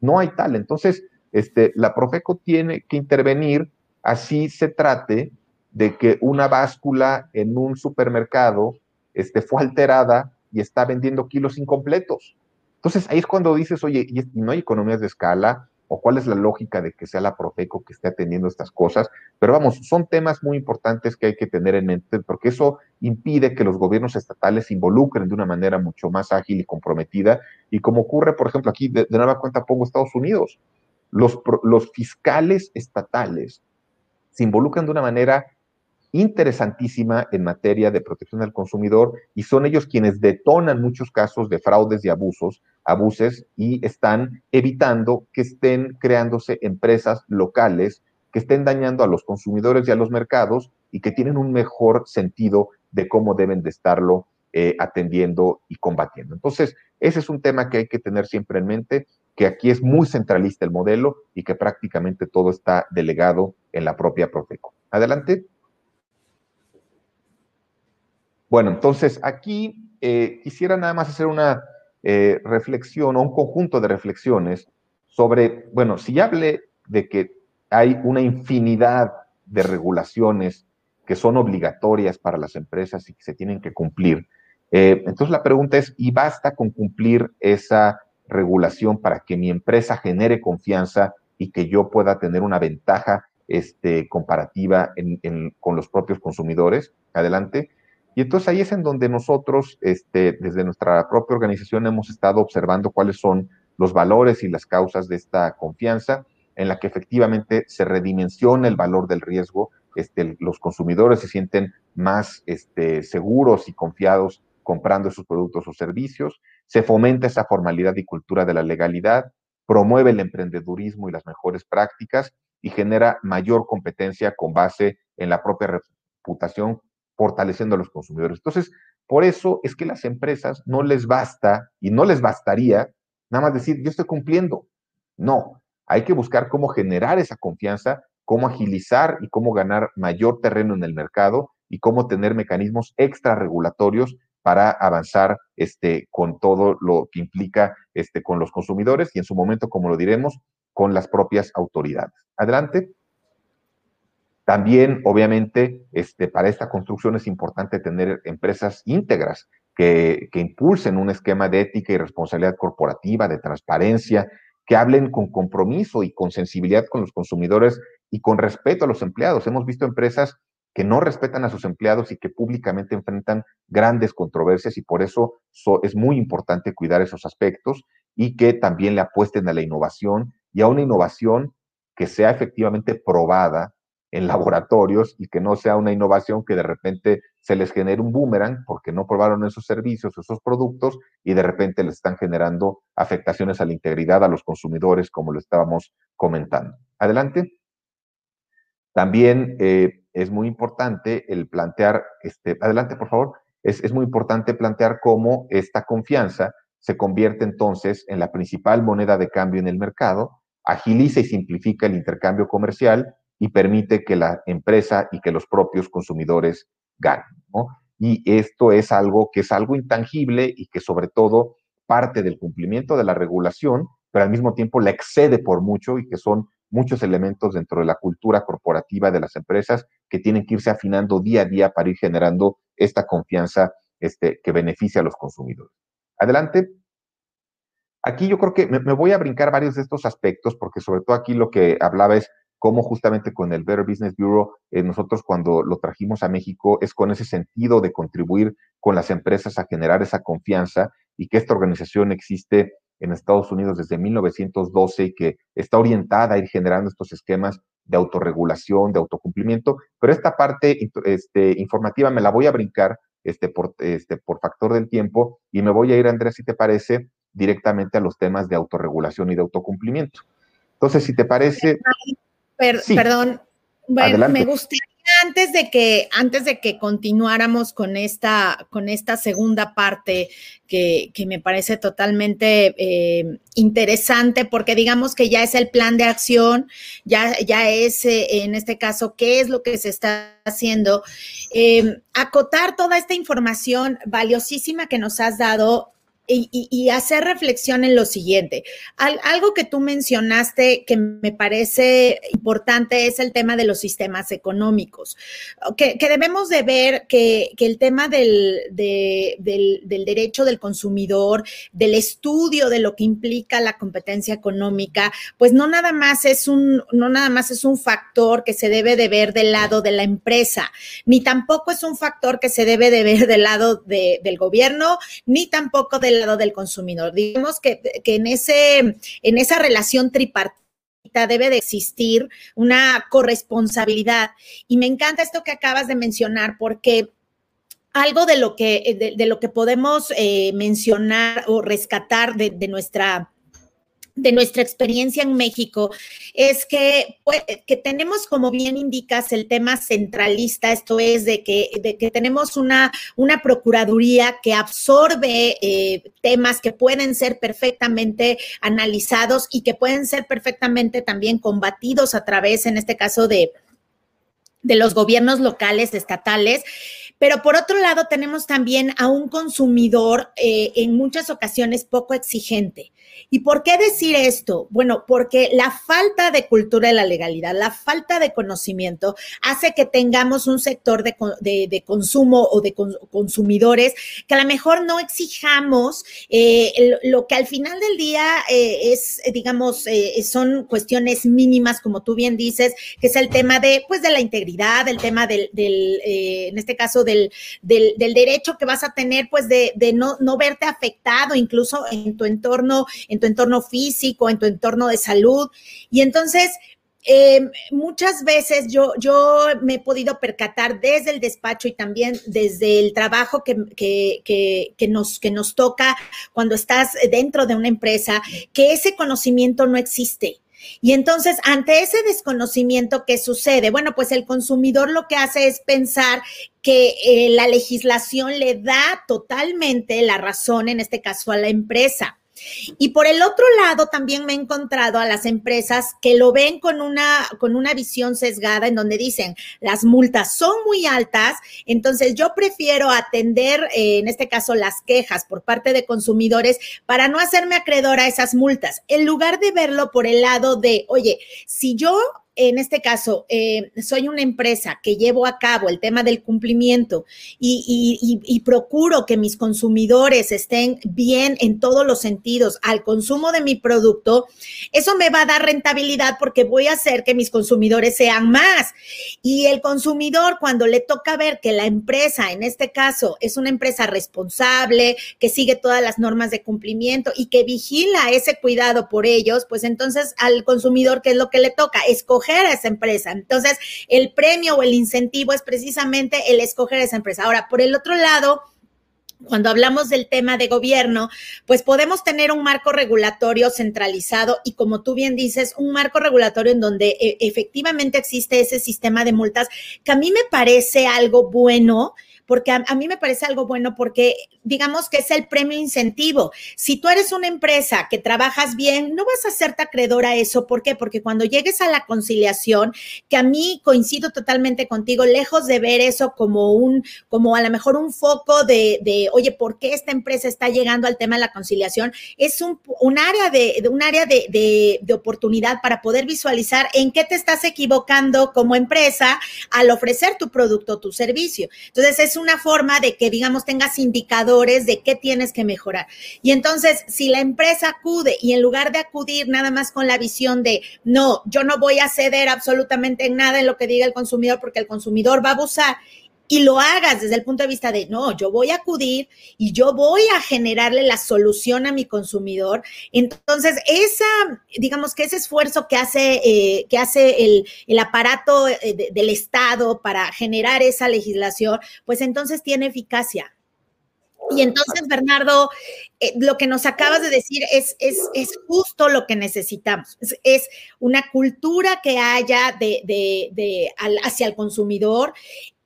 No hay tal. Entonces, este, la Profeco tiene que intervenir así se trate de que una báscula en un supermercado este, fue alterada y está vendiendo kilos incompletos. Entonces ahí es cuando dices, oye, ¿y no hay economías de escala? ¿O cuál es la lógica de que sea la Profeco que esté atendiendo estas cosas? Pero vamos, son temas muy importantes que hay que tener en mente porque eso impide que los gobiernos estatales se involucren de una manera mucho más ágil y comprometida. Y como ocurre, por ejemplo, aquí de, nueva cuenta pongo Estados Unidos, los, los fiscales estatales se involucran de una manera interesantísima en materia de protección al consumidor y son ellos quienes detonan muchos casos de fraudes y abusos, abuses y están evitando que estén creándose empresas locales que estén dañando a los consumidores y a los mercados y que tienen un mejor sentido de cómo deben de estarlo eh, atendiendo y combatiendo. Entonces, ese es un tema que hay que tener siempre en mente, que aquí es muy centralista el modelo y que prácticamente todo está delegado en la propia Profeco. Adelante. Bueno, entonces aquí eh, quisiera nada más hacer una eh, reflexión o un conjunto de reflexiones sobre, bueno, si ya hablé de que hay una infinidad de regulaciones que son obligatorias para las empresas y que se tienen que cumplir, eh, entonces la pregunta es, ¿y basta con cumplir esa regulación para que mi empresa genere confianza y que yo pueda tener una ventaja este, comparativa con los propios consumidores? Adelante. Y entonces ahí es en donde nosotros, este, desde nuestra propia organización, hemos estado observando cuáles son los valores y las causas de esta confianza, en la que efectivamente se redimensiona el valor del riesgo, este, los consumidores se sienten más este, seguros y confiados comprando sus productos o servicios, se fomenta esa formalidad y cultura de la legalidad, promueve el emprendedurismo y las mejores prácticas y genera mayor competencia con base en la propia reputación, fortaleciendo a los consumidores. Entonces, por eso es que las empresas no les basta y no les bastaría nada más decir, yo estoy cumpliendo. No, hay que buscar cómo generar esa confianza, cómo agilizar y cómo ganar mayor terreno en el mercado y cómo tener mecanismos extra regulatorios para avanzar este, con todo lo que implica este, con los consumidores y en su momento, como lo diremos, con las propias autoridades. Adelante. También, obviamente, este, para esta construcción es importante tener empresas íntegras que, que impulsen un esquema de ética y responsabilidad corporativa, de transparencia, que hablen con compromiso y con sensibilidad con los consumidores y con respeto a los empleados. Hemos visto empresas que no respetan a sus empleados y que públicamente enfrentan grandes controversias y por eso es muy importante cuidar esos aspectos y que también le apuesten a la innovación y a una innovación que sea efectivamente probada en laboratorios y que no sea una innovación que de repente se les genere un boomerang porque no probaron esos servicios, esos productos y de repente les están generando afectaciones a la integridad a los consumidores, como lo estábamos comentando. Adelante. También eh, es muy importante el plantear, este, adelante por favor, es, es muy importante plantear cómo esta confianza se convierte entonces en la principal moneda de cambio en el mercado, agiliza y simplifica el intercambio comercial y permite que la empresa y que los propios consumidores ganen. ¿no? Y esto es algo que es algo intangible y que sobre todo parte del cumplimiento de la regulación, pero al mismo tiempo la excede por mucho y que son muchos elementos dentro de la cultura corporativa de las empresas que tienen que irse afinando día a día para ir generando esta confianza este, que beneficia a los consumidores. Adelante. Aquí yo creo que me, me, voy a brincar varios de estos aspectos porque sobre todo aquí lo que hablaba es cómo justamente con el Better Business Bureau, eh, nosotros cuando lo trajimos a México es con ese sentido de contribuir con las empresas a generar esa confianza y que esta organización existe en Estados Unidos desde 1912 y que está orientada a ir generando estos esquemas de autorregulación, de autocumplimiento, pero esta parte este, informativa me la voy a brincar este, por, este, por factor del tiempo y me voy a ir, Andrés, si te parece, directamente a los temas de autorregulación y de autocumplimiento. Entonces, si te parece perdón, bueno, me gustaría antes de que antes de que continuáramos con esta con esta segunda parte que, me parece totalmente eh, interesante porque digamos que ya es el plan de acción ya ya es eh, en este caso qué es lo que se está haciendo. Eh, acotar toda esta información valiosísima que nos has dado y, hacer reflexión en lo siguiente. algo que tú mencionaste que me parece importante es el tema de los sistemas económicos, que, debemos de ver que, el tema del, del, derecho del consumidor, del estudio de lo que implica la competencia económica, pues no nada más es un, no nada más es un factor que se debe de ver del lado de la empresa, ni tampoco es un factor que se debe de ver del lado del gobierno, ni tampoco del lado del consumidor. Digamos que, en, ese, en esa relación tripartita debe de existir una corresponsabilidad. Y me encanta esto que acabas de mencionar porque algo de lo que, de, lo que podemos eh, mencionar o rescatar de nuestra de nuestra experiencia en México es que, pues, que tenemos, como bien indicas, el tema centralista, esto es de que, de que tenemos una, una procuraduría que absorbe eh, temas que pueden ser perfectamente analizados y que pueden ser perfectamente también combatidos a través, en este caso, de, de los gobiernos locales, estatales. Pero por otro lado, tenemos también a un consumidor eh, en muchas ocasiones poco exigente. ¿Y por qué decir esto? Bueno, porque la falta de cultura de la legalidad, la falta de conocimiento hace que tengamos un sector de, consumo o de consumidores que a lo mejor no exijamos eh, lo que al final del día eh, es, digamos, eh, son cuestiones mínimas, como tú bien dices, que es el tema de, pues, de la integridad, el tema del, en este caso, del, del, derecho que vas a tener, pues, de, no verte afectado incluso en tu entorno en tu entorno físico, en tu entorno de salud. Y entonces, eh, muchas veces yo, yo me he podido percatar desde el despacho y también desde el trabajo que, que, que, nos, que nos toca cuando estás dentro de una empresa, que ese conocimiento no existe. Y entonces, ante ese desconocimiento, ¿qué sucede? Bueno, pues el consumidor lo que hace es pensar que eh, la legislación le da totalmente la razón, en este caso, a la empresa. Y por el otro lado, también me he encontrado a las empresas que lo ven con una, con una visión sesgada en donde dicen, las multas son muy altas, entonces yo prefiero atender, eh, en este caso, las quejas por parte de consumidores para no hacerme acreedor a esas multas, en lugar de verlo por el lado de, oye, si yo en este caso, eh, soy una empresa que llevo a cabo el tema del cumplimiento y, procuro que mis consumidores estén bien en todos los sentidos al consumo de mi producto, eso me va a dar rentabilidad porque voy a hacer que mis consumidores sean más. Y el consumidor, cuando le toca ver que la empresa, en este caso, es una empresa responsable, que sigue todas las normas de cumplimiento y que vigila ese cuidado por ellos, pues entonces al consumidor, ¿qué es lo que le toca? Escoger a esa empresa. Entonces, el premio o el incentivo es precisamente el escoger a esa empresa. Ahora, por el otro lado, cuando hablamos del tema de gobierno, pues podemos tener un marco regulatorio centralizado y como tú bien dices, un marco regulatorio en donde eh, efectivamente existe ese sistema de multas que a mí me parece algo bueno porque a, mí me parece algo bueno porque digamos que es el premio incentivo. Si tú eres una empresa que trabajas bien, no vas a hacerte acreedor a eso. ¿Por qué? Porque cuando llegues a la conciliación, que a mí coincido totalmente contigo, lejos de ver eso como un, como a lo mejor un foco de, de oye, ¿por qué esta empresa está llegando al tema de la conciliación? Es un, un área de, un área de, de, de oportunidad para poder visualizar en qué te estás equivocando como empresa al ofrecer tu producto o tu servicio. Entonces, es una forma de que, digamos, tengas indicadores de qué tienes que mejorar. Y entonces, si la empresa acude y en lugar de acudir nada más con la visión de, no, yo no voy a ceder absolutamente en nada en lo que diga el consumidor porque el consumidor va a abusar y lo hagas desde el punto de vista de, no, yo voy a acudir y yo voy a generarle la solución a mi consumidor. Entonces, esa, digamos que ese esfuerzo que hace, eh, que hace el, aparato eh, del Estado para generar esa legislación, pues entonces tiene eficacia. Y entonces, Bernardo, eh, lo que nos acabas de decir es, es, es justo lo que necesitamos. Es, una cultura que haya de, de hacia el consumidor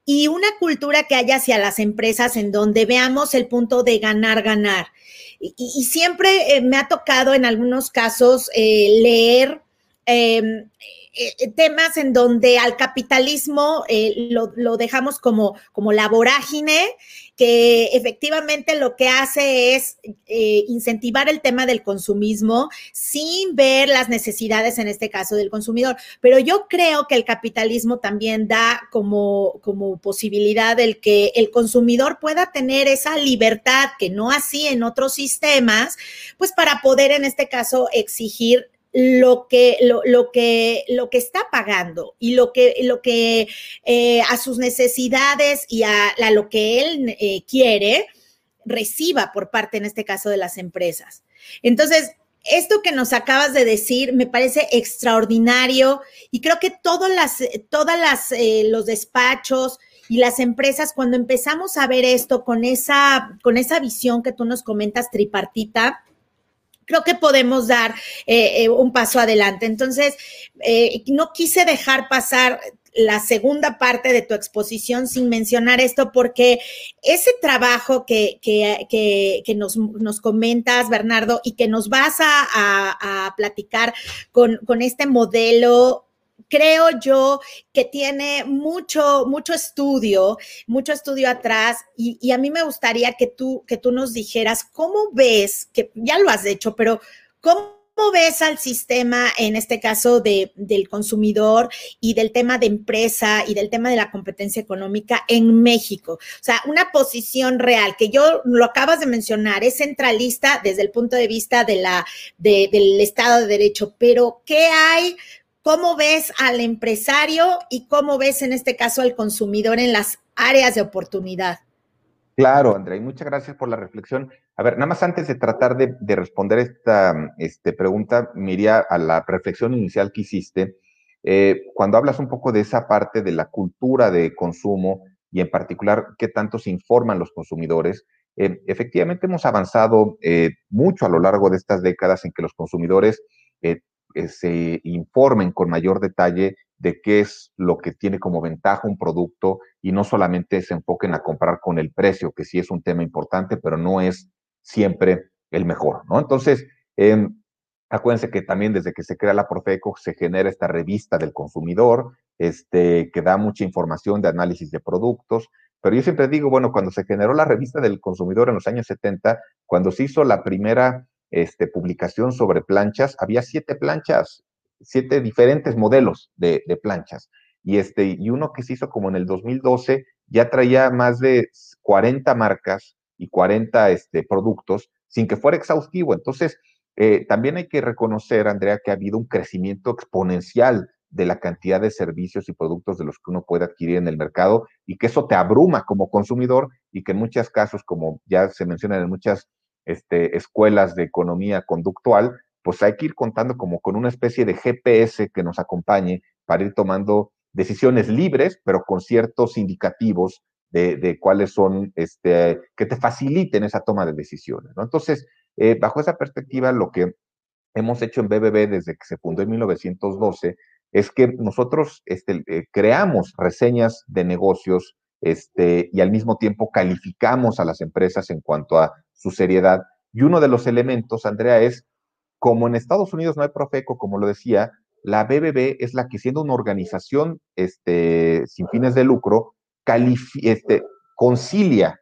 y una cultura que haya hacia las empresas en donde veamos el punto de ganar, ganar. Y, siempre eh, me ha tocado en algunos casos eh, leer em, eh, temas en donde al capitalismo lo, lo, dejamos como, como la vorágine que efectivamente lo que hace es eh, incentivar el tema del consumismo sin ver las necesidades, en este caso, del consumidor. Pero yo creo que el capitalismo también da como, como posibilidad el que el consumidor pueda tener esa libertad que no así en otros sistemas, pues para poder, en este caso, exigir lo que, lo, lo, que, lo que está pagando y lo que, lo que eh, a sus necesidades y a, lo que él eh, quiere reciba por parte, en este caso, de las empresas. Entonces, esto que nos acabas de decir me parece extraordinario y creo que todas las, todas las, eh, los despachos y las empresas, cuando empezamos a ver esto con esa, con esa visión que tú nos comentas tripartita, creo que podemos dar eh, eh, un paso adelante. Entonces, eh, no quise dejar pasar la segunda parte de tu exposición sin mencionar esto, porque ese trabajo que, que, nos, nos, comentas, Bernardo, y que nos vas a, a platicar con, con este modelo creo yo que tiene mucho, mucho estudio, mucho estudio atrás y, a mí me gustaría que tú, que tú nos dijeras cómo ves, que ya lo has hecho, pero cómo ves al sistema, en este caso de, del consumidor y del tema de empresa y del tema de la competencia económica en México? O sea, una posición real, que yo lo acabas de mencionar, es centralista desde el punto de vista de la, del Estado de Derecho, pero ¿qué hay ¿Cómo ves al empresario y cómo ves en este caso al consumidor en las áreas de oportunidad? Claro, Andrea, y muchas gracias por la reflexión. A ver, nada más antes de tratar de, responder esta este, pregunta, me iría a la reflexión inicial que hiciste eh, cuando hablas un poco de esa parte de la cultura de consumo y en particular qué tanto se informan los consumidores, eh, efectivamente hemos avanzado eh, mucho a lo largo de estas décadas en que los consumidores se informen con mayor detalle de qué es lo que tiene como ventaja un producto y no solamente se enfoquen a comprar con el precio, que sí es un tema importante, pero no es siempre el mejor, ¿no? Entonces, eh, acuérdense que también desde que se crea la Profeco se genera esta revista del consumidor, este, que da mucha información de análisis de productos, pero yo siempre digo, bueno, cuando se generó la revista del consumidor en los años 70, cuando se hizo la primera este, publicación sobre planchas, había siete planchas, siete diferentes modelos de, planchas. Y, este, y uno que se hizo como en el 2012 ya traía más de 40 marcas y 40 este, productos sin que fuera exhaustivo. Entonces, eh, también hay que reconocer, Andrea, que ha habido un crecimiento exponencial de la cantidad de servicios y productos de los que uno puede adquirir en el mercado y que eso te abruma como consumidor y que en muchos casos, como ya se menciona en muchas este, escuelas de economía conductual, pues hay que ir contando como con una especie de GPS que nos acompañe para ir tomando decisiones libres, pero con ciertos indicativos de, cuáles son, este, que te faciliten esa toma de decisiones. Entonces, eh, bajo esa perspectiva, lo que hemos hecho en BBB desde que se fundó en 1912 es que nosotros este, eh, creamos reseñas de negocios este, y al mismo tiempo calificamos a las empresas en cuanto a su seriedad. Y uno de los elementos, Andrea, es como en Estados Unidos no hay Profeco, como lo decía, la BBB es la que siendo una organización este, sin fines de lucro, este, concilia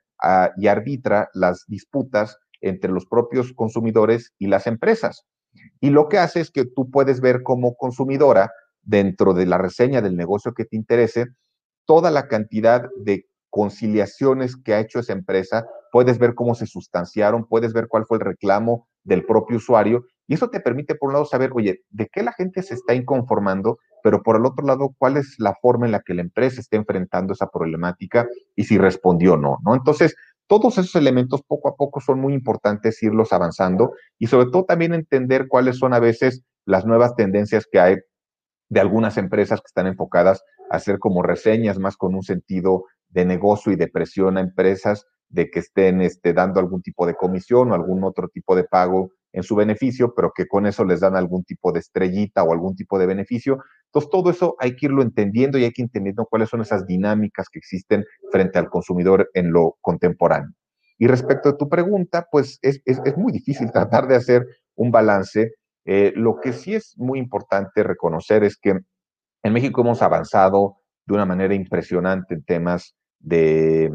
y arbitra las disputas entre los propios consumidores y las empresas. Y lo que hace es que tú puedes ver como consumidora, dentro de la reseña del negocio que te interese, toda la cantidad de conciliaciones que ha hecho esa empresa, puedes ver cómo se sustanciaron, puedes ver cuál fue el reclamo del propio usuario y eso te permite, por un lado, saber, oye, de qué la gente se está inconformando, pero por el otro lado, cuál es la forma en la que la empresa está enfrentando esa problemática y si respondió o no, ¿no? Entonces, todos esos elementos poco a poco son muy importantes irlos avanzando y sobre todo también entender cuáles son a veces las nuevas tendencias que hay de algunas empresas que están enfocadas hacer como reseñas más con un sentido de negocio y de presión a empresas de que estén este, dando algún tipo de comisión o algún otro tipo de pago en su beneficio, pero que con eso les dan algún tipo de estrellita o algún tipo de beneficio. Entonces, todo eso hay que irlo entendiendo y hay que entendiendo cuáles son esas dinámicas que existen frente al consumidor en lo contemporáneo. Y respecto a tu pregunta, pues es, muy difícil tratar de hacer un balance. Eh, lo que sí es muy importante reconocer es que en México hemos avanzado de una manera impresionante en temas de,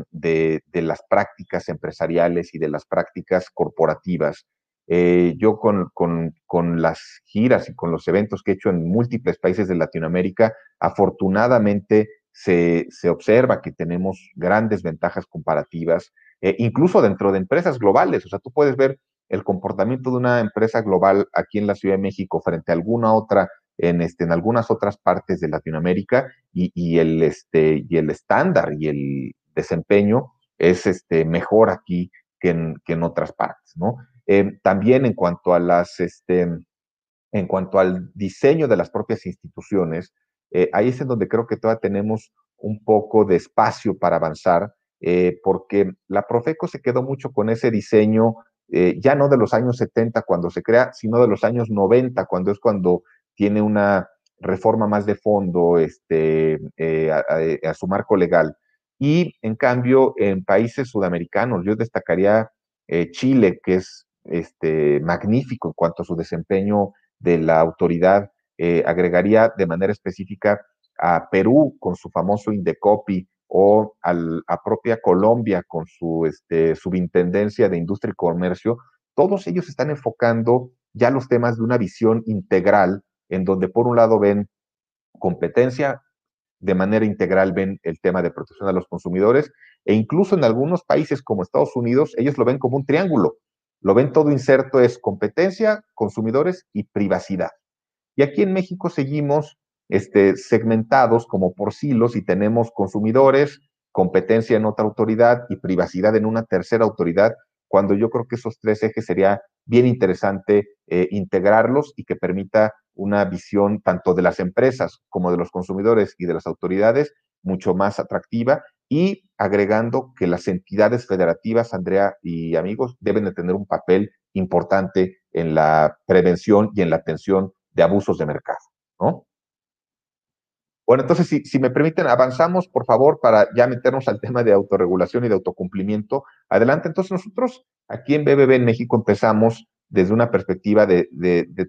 las prácticas empresariales y de las prácticas corporativas. Eh, yo con, las giras y con los eventos que he hecho en múltiples países de Latinoamérica, afortunadamente se, se observa que tenemos grandes ventajas comparativas, eh, incluso dentro de empresas globales. O sea, tú puedes ver el comportamiento de una empresa global aquí en la Ciudad de México frente a alguna otra en, este, en algunas otras partes de Latinoamérica y, y el, este, y el estándar y el desempeño es este, mejor aquí que en, que en otras partes, ¿no? Eh, también en cuanto a las, este, en cuanto al diseño de las propias instituciones, eh, ahí es en donde creo que todavía tenemos un poco de espacio para avanzar, eh, porque la Profeco se quedó mucho con ese diseño, ya no de los años 70 cuando se crea, sino de los años 90, cuando es cuando tiene una reforma más de fondo este, a, a, su marco legal. Y en cambio, en países sudamericanos, yo destacaría Chile, que es este, magnífico en cuanto a su desempeño de la autoridad. Eh, agregaría de manera específica a Perú con su famoso Indecopi o a propia Colombia con su este, subintendencia de industria y comercio. Todos ellos están enfocando ya los temas de una visión integral en donde por un lado ven competencia, de manera integral ven el tema de protección a los consumidores e incluso en algunos países como Estados Unidos ellos lo ven como un triángulo lo ven todo inserto, es competencia, consumidores y privacidad. Y aquí en México seguimos este, segmentados como por silos y tenemos consumidores, competencia en otra autoridad y privacidad en una tercera autoridad, cuando yo creo que esos tres ejes sería bien interesante eh, integrarlos y que permita una visión tanto de las empresas como de los consumidores y de las autoridades mucho más atractiva y agregando que las entidades federativas, Andrea y amigos, deben de tener un papel importante en la prevención y en la atención de abusos de mercado, ¿no? Bueno, entonces, si, me permiten, avanzamos, por favor, para ya meternos al tema de autorregulación y de autocumplimiento. Adelante, entonces nosotros aquí en BBB en México empezamos desde una perspectiva de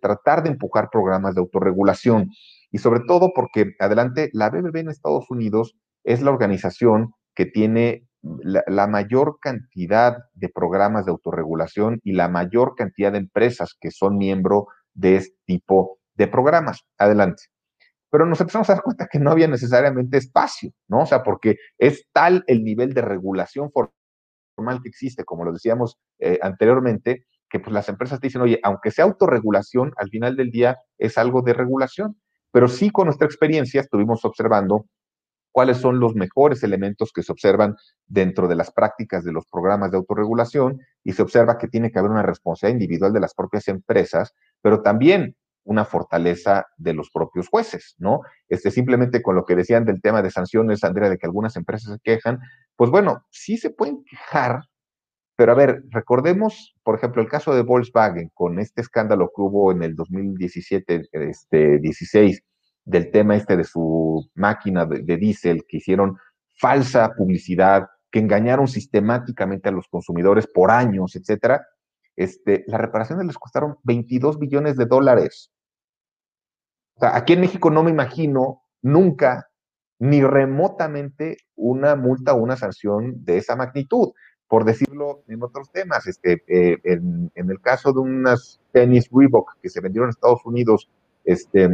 tratar de empujar programas de autorregulación y sobre todo porque, adelante, la BBB en Estados Unidos es la organización que tiene la, la, mayor cantidad de programas de autorregulación y la mayor cantidad de empresas que son miembro de este tipo de programas. Adelante. Pero nos empezamos a dar cuenta que no había necesariamente espacio, ¿no? O sea, porque es tal el nivel de regulación formal que existe, como lo decíamos eh, anteriormente, que pues las empresas te dicen, oye, aunque sea autorregulación, al final del día es algo de regulación. Pero sí con nuestra experiencia estuvimos observando cuáles son los mejores elementos que se observan dentro de las prácticas de los programas de autorregulación y se observa que tiene que haber una responsabilidad individual de las propias empresas, pero también una fortaleza de los propios jueces, ¿no? Este, simplemente con lo que decían del tema de sanciones, Andrea, de que algunas empresas se quejan, pues bueno, sí se pueden quejar, pero a ver, recordemos, por ejemplo, el caso de Volkswagen con este escándalo que hubo en el 2017, este, 16, del tema este de su máquina de, de diésel, que hicieron falsa publicidad, que engañaron sistemáticamente a los consumidores por años, etcétera, este, las reparaciones les costaron 22 billones de dólares. O sea, aquí en México no me imagino nunca, ni remotamente, una multa o una sanción de esa magnitud. Por decirlo en otros temas, este, eh, en, en, el caso de unas tenis Reebok que se vendieron en Estados Unidos este,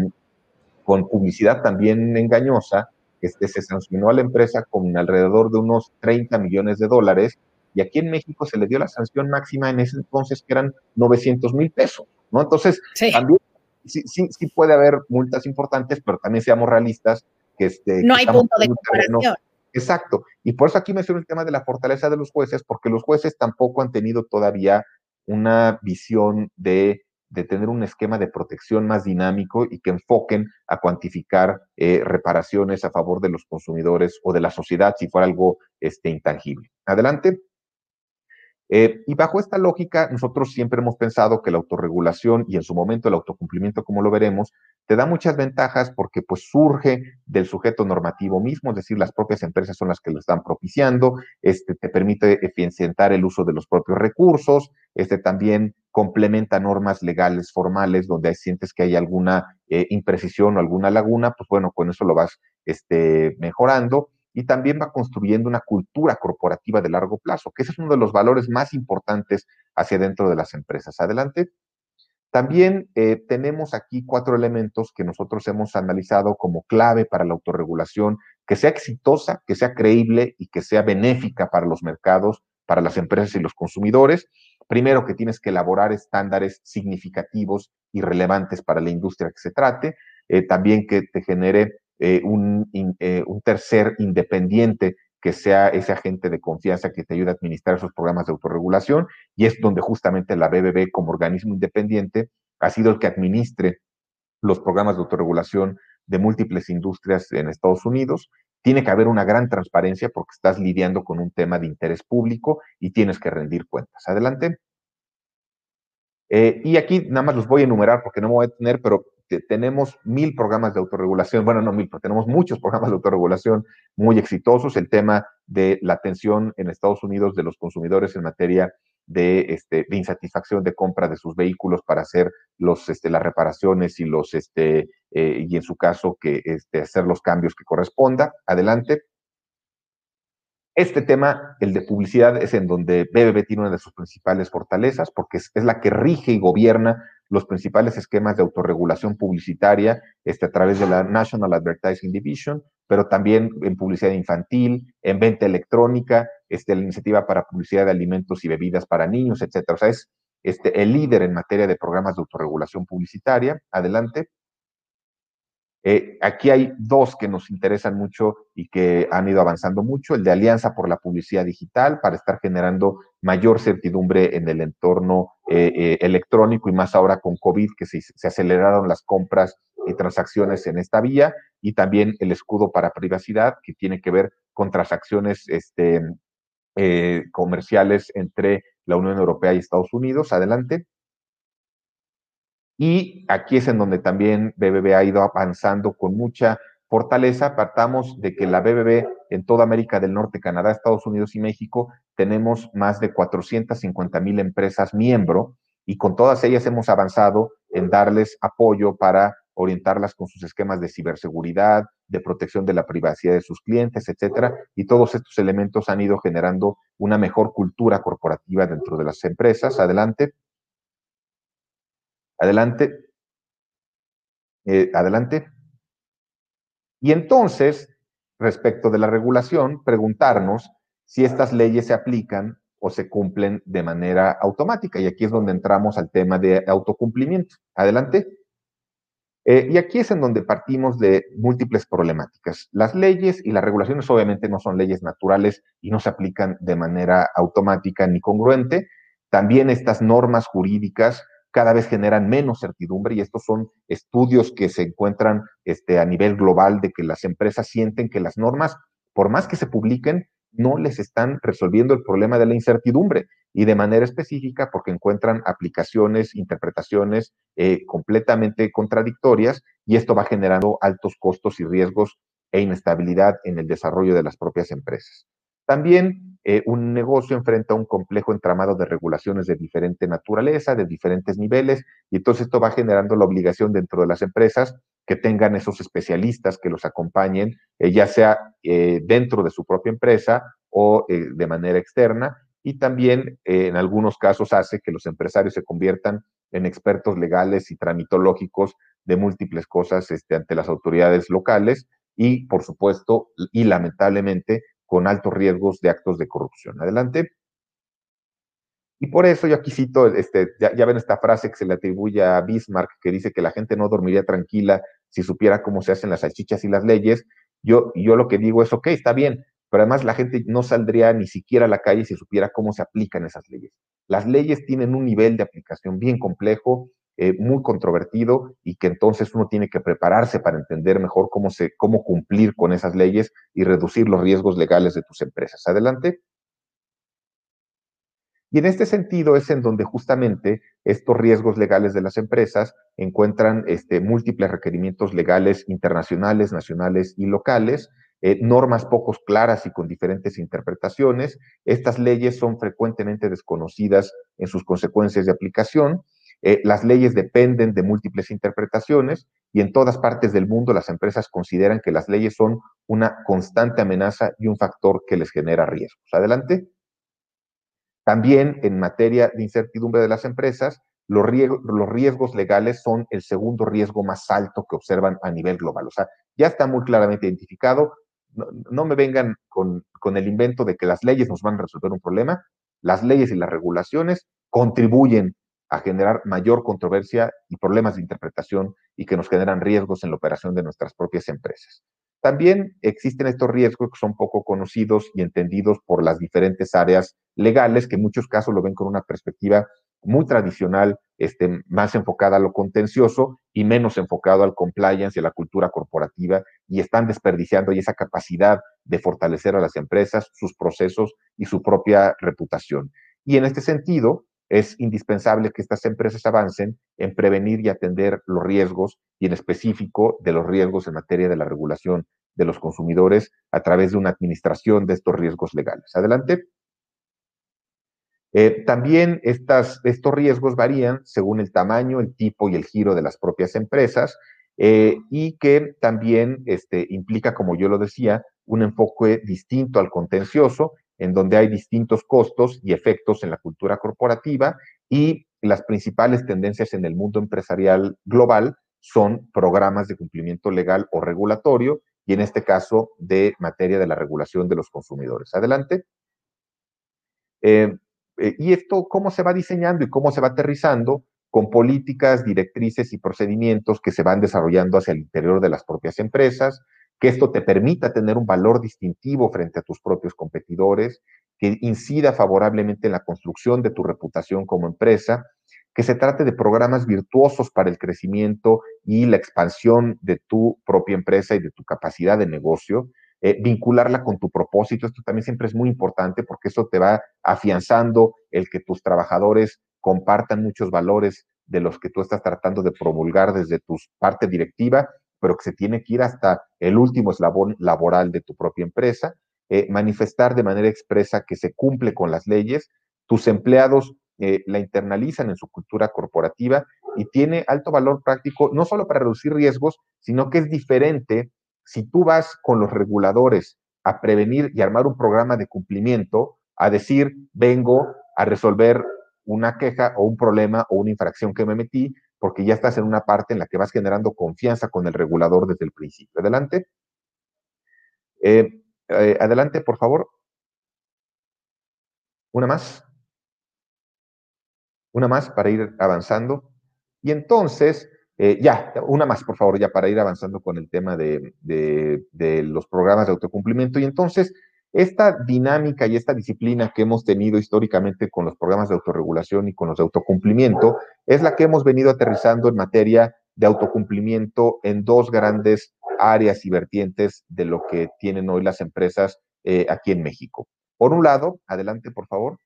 con publicidad también engañosa, este, se sancionó a la empresa con alrededor de unos 30 millones de dólares y aquí en México se le dio la sanción máxima en ese entonces que eran 900 mil pesos, ¿no? Entonces, sí. también sí, sí, sí, puede haber multas importantes, pero también seamos realistas que este... No que hay punto de comparación. Exacto. Y por eso aquí menciono el tema de la fortaleza de los jueces, porque los jueces tampoco han tenido todavía una visión de de tener un esquema de protección más dinámico y que enfoquen a cuantificar eh, reparaciones a favor de los consumidores o de la sociedad si fuera algo este, intangible. Adelante. Eh, y bajo esta lógica, nosotros siempre hemos pensado que la autorregulación y en su momento el autocumplimiento, como lo veremos, te da muchas ventajas porque pues surge del sujeto normativo mismo, es decir, las propias empresas son las que lo están propiciando, este, te permite eficientar el uso de los propios recursos, este también complementa normas legales formales donde sientes que hay alguna eh, imprecisión o alguna laguna, pues bueno, con eso lo vas este, mejorando y también va construyendo una cultura corporativa de largo plazo, que ese es uno de los valores más importantes hacia dentro de las empresas. Adelante. También eh, tenemos aquí cuatro elementos que nosotros hemos analizado como clave para la autorregulación, que sea exitosa, que sea creíble y que sea benéfica para los mercados, para las empresas y los consumidores. Primero, que tienes que elaborar estándares significativos y relevantes para la industria que se trate. Eh, también que te genere eh, un, eh, un, tercer independiente que sea ese agente de confianza que te ayude a administrar esos programas de autorregulación y es donde justamente la BBB como organismo independiente ha sido el que administre los programas de autorregulación de múltiples industrias en Estados Unidos. Tiene que haber una gran transparencia porque estás lidiando con un tema de interés público y tienes que rendir cuentas. Adelante. Eh, y aquí nada más los voy a enumerar porque no me voy a tener, pero tenemos mil programas de autorregulación, bueno, no mil, pero tenemos muchos programas de autorregulación muy exitosos. El tema de la atención en Estados Unidos de los consumidores en materia de, este, insatisfacción de compra de sus vehículos para hacer los, este, las reparaciones y los, este, eh, y en su caso, que este, hacer los cambios que corresponda. Adelante. Este tema, el de publicidad, es en donde BBB tiene una de sus principales fortalezas porque es la que rige y gobierna los principales esquemas de autorregulación publicitaria este, a través de la National Advertising Division, pero también en publicidad infantil, en venta electrónica, este, la iniciativa para publicidad de alimentos y bebidas para niños, etcétera. O sea, es este, el líder en materia de programas de autorregulación publicitaria. Adelante. Eh, aquí hay dos que nos interesan mucho y que han ido avanzando mucho, el de Alianza por la Publicidad Digital para estar generando mayor certidumbre en el entorno electrónico y más ahora con COVID que se, se aceleraron las compras y transacciones en esta vía y también el escudo para privacidad que tiene que ver con transacciones este, eh, comerciales entre la Unión Europea y Estados Unidos. Adelante. Y aquí es en donde también BBB ha ido avanzando con mucha fortaleza. Partamos de que la BBB en toda América del Norte, Canadá, Estados Unidos y México, tenemos más de 450 mil empresas miembro y con todas ellas hemos avanzado en darles apoyo para orientarlas con sus esquemas de ciberseguridad, de protección de la privacidad de sus clientes, etcétera. Y todos estos elementos han ido generando una mejor cultura corporativa dentro de las empresas. Adelante. Adelante. Eh, adelante. Y entonces, respecto de la regulación, preguntarnos si estas leyes se aplican o se cumplen de manera automática. Y aquí es donde entramos al tema de autocumplimiento. Adelante. Eh, y aquí es en donde partimos de múltiples problemáticas. Las leyes y las regulaciones obviamente no son leyes naturales y no se aplican de manera automática ni congruente. También estas normas jurídicas cada vez generan menos certidumbre y estos son estudios que se encuentran este, a nivel global de que las empresas sienten que las normas, por más que se publiquen, no les están resolviendo el problema de la incertidumbre y de manera específica porque encuentran aplicaciones, interpretaciones eh, completamente contradictorias y esto va generando altos costos y riesgos e inestabilidad en el desarrollo de las propias empresas. También eh, un negocio enfrenta un complejo entramado de regulaciones de diferente naturaleza, de diferentes niveles, y entonces esto va generando la obligación dentro de las empresas que tengan esos especialistas que los acompañen, eh, ya sea eh, dentro de su propia empresa o de manera externa, y también en algunos casos hace que los empresarios se conviertan en expertos legales y tramitológicos de múltiples cosas este, ante las autoridades locales y, por supuesto, y lamentablemente, con altos riesgos de actos de corrupción. Adelante. Y por eso yo aquí cito, este, ya, ven esta frase que se le atribuye a Bismarck, que dice que la gente no dormiría tranquila si supiera cómo se hacen las salchichas y las leyes. Yo, yo lo que digo es, ok, está bien, pero además la gente no saldría ni siquiera a la calle si supiera cómo se aplican esas leyes. Las leyes tienen un nivel de aplicación bien complejo, eh, muy controvertido y que entonces uno tiene que prepararse para entender mejor cómo, cómo cumplir con esas leyes y reducir los riesgos legales de tus empresas. Adelante. Y en este sentido es en donde justamente estos riesgos legales de las empresas encuentran este, múltiples requerimientos legales internacionales, nacionales y locales, eh, normas pocos claras y con diferentes interpretaciones. Estas leyes son frecuentemente desconocidas en sus consecuencias de aplicación. Eh, las leyes dependen de múltiples interpretaciones y en todas partes del mundo las empresas consideran que las leyes son una constante amenaza y un factor que les genera riesgos. Adelante. También en materia de incertidumbre de las empresas, los riesgos, legales son el segundo riesgo más alto que observan a nivel global. O sea, ya está muy claramente identificado. No, me vengan con, con, el invento de que las leyes nos van a resolver un problema. Las leyes y las regulaciones contribuyen a generar mayor controversia y problemas de interpretación y que nos generan riesgos en la operación de nuestras propias empresas. También existen estos riesgos que son poco conocidos y entendidos por las diferentes áreas legales, que en muchos casos lo ven con una perspectiva muy tradicional, este, más enfocada a lo contencioso y menos enfocado al compliance y a la cultura corporativa, y están desperdiciando esa capacidad de fortalecer a las empresas, sus procesos y su propia reputación. Y en este sentido, es indispensable que estas empresas avancen en prevenir y atender los riesgos y en específico de los riesgos en materia de la regulación de los consumidores a través de una administración de estos riesgos legales. Adelante. Eh, también estos riesgos varían según el tamaño, el tipo y el giro de las propias empresas eh, y que también este, implica, como yo lo decía, un enfoque distinto al contencioso en donde hay distintos costos y efectos en la cultura corporativa y las principales tendencias en el mundo empresarial global son programas de cumplimiento legal o regulatorio y en este caso de materia de la regulación de los consumidores. Adelante. Eh, eh, y esto, ¿cómo se va diseñando y cómo se va aterrizando? Con políticas, directrices y procedimientos que se van desarrollando hacia el interior de las propias empresas, que esto te permita tener un valor distintivo frente a tus propios competidores, que incida favorablemente en la construcción de tu reputación como empresa, que se trate de programas virtuosos para el crecimiento y la expansión de tu propia empresa y de tu capacidad de negocio, eh, vincularla con tu propósito. Esto también siempre es muy importante porque eso te va afianzando el que tus trabajadores compartan muchos valores de los que tú estás tratando de promulgar desde tu parte directiva, pero que se tiene que ir hasta el último eslabón laboral de tu propia empresa, eh, manifestar de manera expresa que se cumple con las leyes, tus empleados eh, la internalizan en su cultura corporativa y tiene alto valor práctico, no solo para reducir riesgos, sino que es diferente si tú vas con los reguladores a prevenir y armar un programa de cumplimiento, a decir, vengo a resolver una queja o un problema o una infracción que me metí, porque ya estás en una parte en la que vas generando confianza con el regulador desde el principio. Adelante. Eh, eh, adelante, por favor. Una más. Una más para ir avanzando. Y entonces, eh, ya, una más, por favor, ya para ir avanzando con el tema de, de los programas de autocumplimiento. Y entonces, esta dinámica y esta disciplina que hemos tenido históricamente con los programas de autorregulación y con los de autocumplimiento es la que hemos venido aterrizando en materia de autocumplimiento en dos grandes áreas y vertientes de lo que tienen hoy las empresas eh, aquí en México. Por un lado, adelante por favor.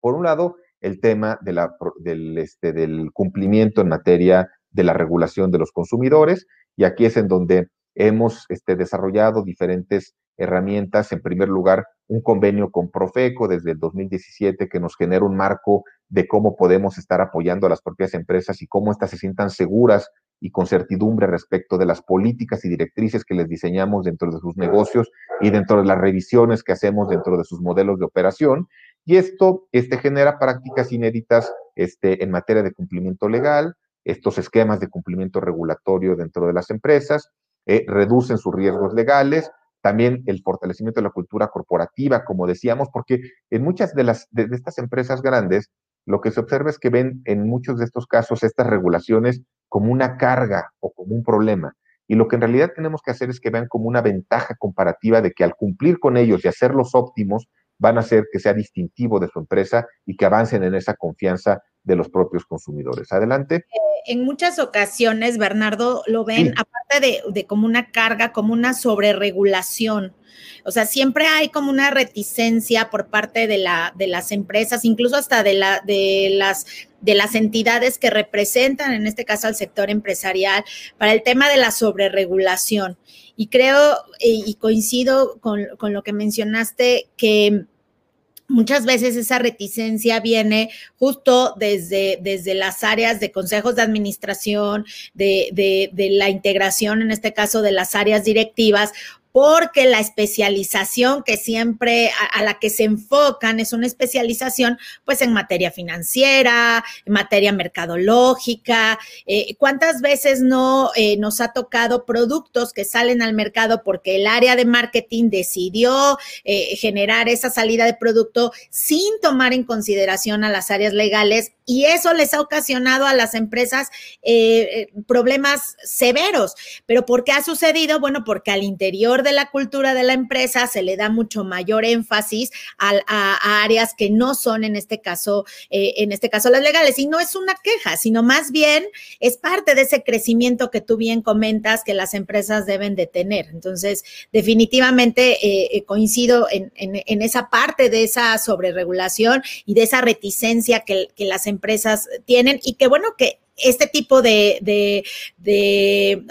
Por un lado, el tema este, del cumplimiento en materia de la regulación de los consumidores, y aquí es en donde hemos este, desarrollado diferentes herramientas. En primer lugar, un convenio con Profeco desde el 2017 que nos genera un marco de cómo podemos estar apoyando a las propias empresas y cómo éstas se sientan seguras y con certidumbre respecto de las políticas y directrices que les diseñamos dentro de sus negocios y dentro de las revisiones que hacemos dentro de sus modelos de operación. Y esto este, genera prácticas inéditas este, en materia de cumplimiento legal, estos esquemas de cumplimiento regulatorio dentro de las empresas, eh, reducen sus riesgos legales, también el fortalecimiento de la cultura corporativa, como decíamos, porque en muchas de, las, de, estas empresas grandes, lo que se observa es que ven en muchos de estos casos estas regulaciones como una carga o como un problema. Y lo que en realidad tenemos que hacer es que vean como una ventaja comparativa de que al cumplir con ellos y hacerlos óptimos, van a hacer que sea distintivo de su empresa y que avancen en esa confianza de los propios consumidores. Adelante. Eh, en muchas ocasiones, Bernardo, lo ven, aparte de, de, como una carga, como una sobreregulación. O sea, siempre hay como una reticencia por parte de, la, de las empresas, incluso hasta de, la, de, las, de las entidades que representan, en este caso al sector empresarial, para el tema de la sobreregulación. Y creo y coincido con, con lo que mencionaste, que Muchas veces esa reticencia viene justo desde, desde las áreas de consejos de administración, de, de, de, la integración, en este caso de las áreas directivas, porque la especialización que siempre a, la que se enfocan es una especialización pues en materia financiera, en materia mercadológica. Eh, ¿Cuántas veces no eh, nos ha tocado productos que salen al mercado porque el área de marketing decidió eh, generar esa salida de producto sin tomar en consideración a las áreas legales y eso les ha ocasionado a las empresas problemas severos? ¿Pero por qué ha sucedido? Bueno, porque al interior de la cultura de la empresa se le da mucho mayor énfasis a, áreas que no son en este caso, eh, en este caso las legales. Y no es una queja, sino más bien es parte de ese crecimiento que tú bien comentas que las empresas deben de tener. Entonces, definitivamente eh, eh, coincido en, esa parte de esa sobreregulación y de esa reticencia que, que las empresas tienen y que bueno, que este tipo de,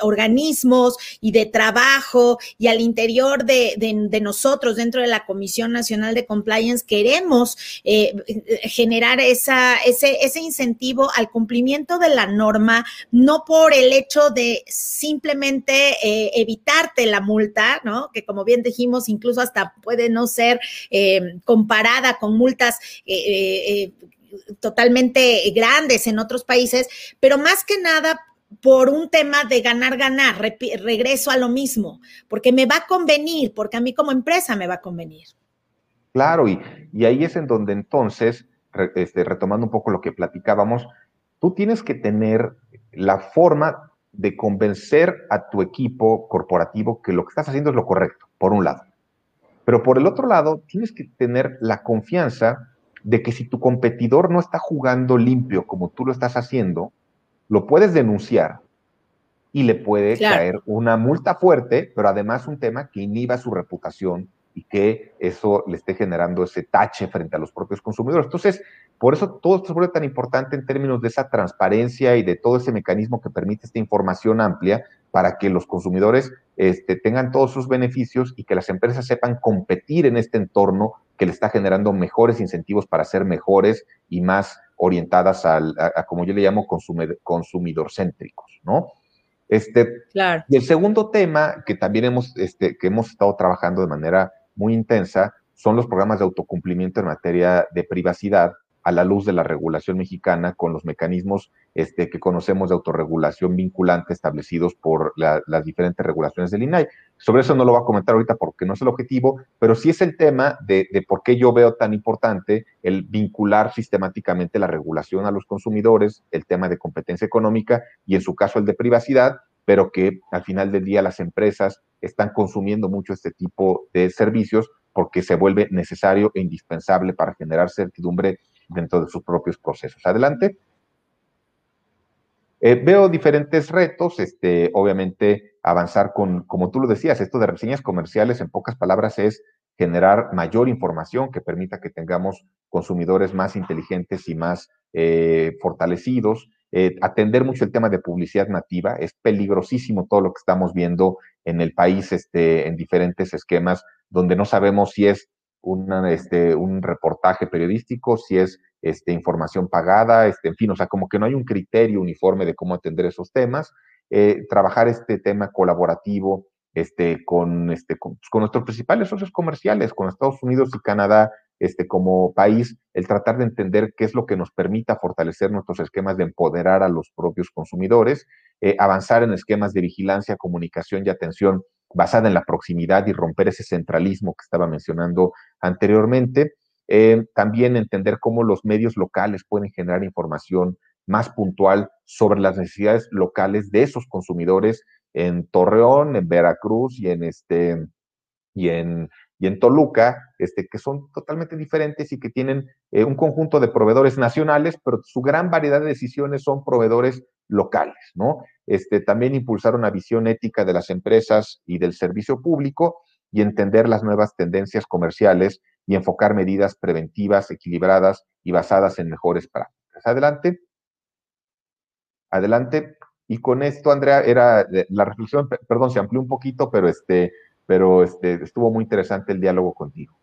organismos y de trabajo y al interior de, nosotros, dentro de la Comisión Nacional de Compliance, queremos eh, generar esa, ese, ese incentivo al cumplimiento de la norma, no por el hecho de simplemente eh, evitarte la multa, ¿no? Que como bien dijimos, incluso hasta puede no ser eh, comparada con multas totalmente grandes en otros países, pero más que nada por un tema de ganar, ganar, regreso a lo mismo, porque me va a convenir, porque a mí como empresa me va a convenir. Claro, y, y ahí es en donde entonces, este, retomando un poco lo que platicábamos, tú tienes que tener la forma de convencer a tu equipo corporativo que lo que estás haciendo es lo correcto, por un lado. Pero por el otro lado, tienes que tener la confianza de que si tu competidor no está jugando limpio como tú lo estás haciendo, lo puedes denunciar y le puede caer una multa fuerte, pero además un tema que inhiba su reputación y que eso le esté generando ese tache frente a los propios consumidores. Entonces, por eso todo esto se vuelve tan importante en términos de esa transparencia y de todo ese mecanismo que permite esta información amplia para que los consumidores este, tengan todos sus beneficios y que las empresas sepan competir en este entorno que le está generando mejores incentivos para ser mejores y más orientadas al, a, como yo le llamo, consumidor, consumidor céntricos, ¿no? Este, claro. Y el segundo tema que también hemos, este, que hemos estado trabajando de manera muy intensa son los programas de autocumplimiento en materia de privacidad a la luz de la regulación mexicana con los mecanismos este, que conocemos de autorregulación vinculante establecidos por las diferentes regulaciones del INAI. Sobre eso no lo voy a comentar ahorita porque no es el objetivo, pero sí es el tema de, de por qué yo veo tan importante el vincular sistemáticamente la regulación a los consumidores, el tema de competencia económica y en su caso el de privacidad, pero que al final del día las empresas están consumiendo mucho este tipo de servicios porque se vuelve necesario e indispensable para generar certidumbre dentro de sus propios procesos. Adelante. Eh, veo diferentes retos, este, obviamente avanzar con, como tú lo decías, esto de reseñas comerciales, en pocas palabras, es generar mayor información que permita que tengamos consumidores más inteligentes y más eh, fortalecidos. Eh, atender mucho el tema de publicidad nativa, es peligrosísimo todo lo que estamos viendo en el país este, en diferentes esquemas, donde no sabemos si es este, un reportaje periodístico, si es este, información pagada, este, en fin, o sea, como que no hay un criterio uniforme de cómo atender esos temas. Eh, trabajar este tema colaborativo este, con, este, pues, con, nuestros principales socios comerciales, con Estados Unidos y Canadá este, como país, el tratar de entender qué es lo que nos permita fortalecer nuestros esquemas de empoderar a los propios consumidores, eh, avanzar en esquemas de vigilancia, comunicación y atención basada en la proximidad y romper ese centralismo que estaba mencionando anteriormente. Eh, también entender cómo los medios locales pueden generar información más puntual sobre las necesidades locales de esos consumidores en Torreón, en Veracruz y en este y en, y en Toluca, este, que son totalmente diferentes y que tienen eh, un conjunto de proveedores nacionales, pero su gran variedad de decisiones son proveedores locales, ¿no? Este, también impulsar una visión ética de las empresas y del servicio público y entender las nuevas tendencias comerciales y enfocar medidas preventivas, equilibradas y basadas en mejores prácticas. Adelante. Adelante. Y con esto, Andrea, era la reflexión, perdón, se amplió un poquito, pero este, pero este, estuvo muy interesante el diálogo contigo.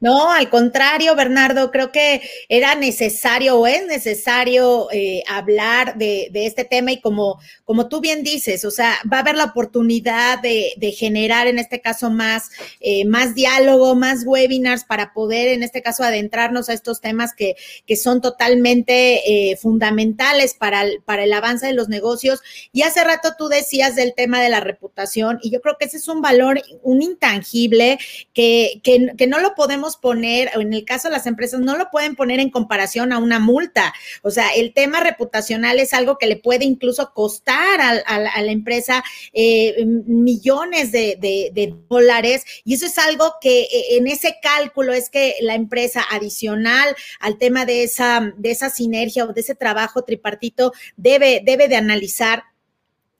No, al contrario, Bernardo, creo que era necesario o es necesario eh, hablar de, este tema y como, como tú bien dices, o sea, va a haber la oportunidad de, generar en este caso más, eh, más diálogo, más webinars para poder en este caso adentrarnos a estos temas que, que son totalmente eh, fundamentales para el, para el avance de los negocios. Y hace rato tú decías del tema de la reputación y yo creo que ese es un valor, un intangible que, que, que no lo podemos poner, en el caso de las empresas, no lo pueden poner en comparación a una multa. O sea, el tema reputacional es algo que le puede incluso costar a, la empresa eh, millones de, dólares. Y eso es algo que eh, en ese cálculo es que la empresa adicional al tema de esa, de esa sinergia o de ese trabajo tripartito debe, debe de analizar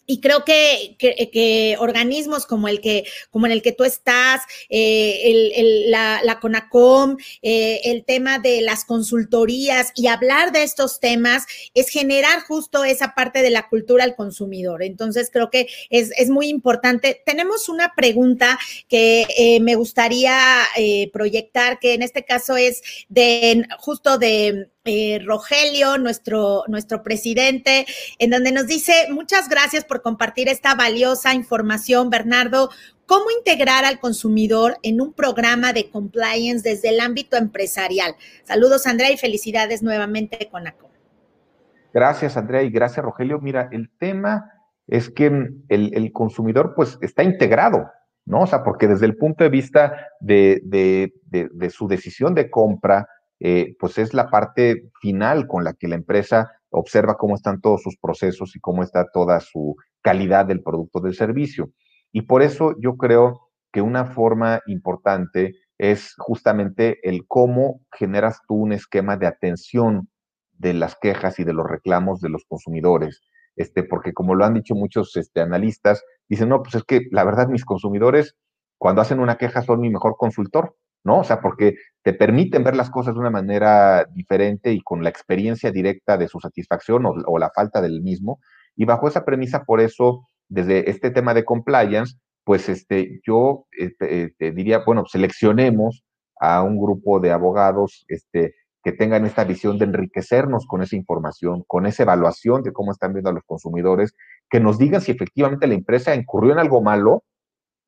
y creo que, que, organismos como el que, como en el que tú estás, eh, el, la, la, CONACOM, eh, el tema de las consultorías y hablar de estos temas es generar justo esa parte de la cultura al consumidor. Entonces, creo que es, es muy importante. Tenemos una pregunta que eh, me gustaría proyectar, que en este caso es de justo de eh, Rogelio, nuestro, nuestro presidente, en donde nos dice, muchas gracias por compartir esta valiosa información, Bernardo. ¿Cómo integrar al consumidor en un programa de compliance desde el ámbito empresarial? Saludos, Andrea, y felicidades nuevamente con ACO. Gracias, Andrea, y gracias, Rogelio. Mira, el tema es que el, consumidor pues está integrado, ¿no? O sea, porque desde el punto de vista de, de su decisión de compra, eh, pues es la parte final con la que la empresa observa cómo están todos sus procesos y cómo está toda su calidad del producto del servicio. Y por eso yo creo que una forma importante es justamente el cómo generas tú un esquema de atención de las quejas y de los reclamos de los consumidores. Este, porque como lo han dicho muchos este, analistas, dicen, no, pues es que la verdad mis consumidores cuando hacen una queja son mi mejor consultor, ¿no? O sea, porque te permiten ver las cosas de una manera diferente y con la experiencia directa de su satisfacción o, la falta del mismo. Y bajo esa premisa, por eso, desde este tema de compliance, pues este, yo este, te diría, bueno, seleccionemos a un grupo de abogados este, que tengan esta visión de enriquecernos con esa información, con esa evaluación de cómo están viendo a los consumidores, que nos digan si efectivamente la empresa incurrió en algo malo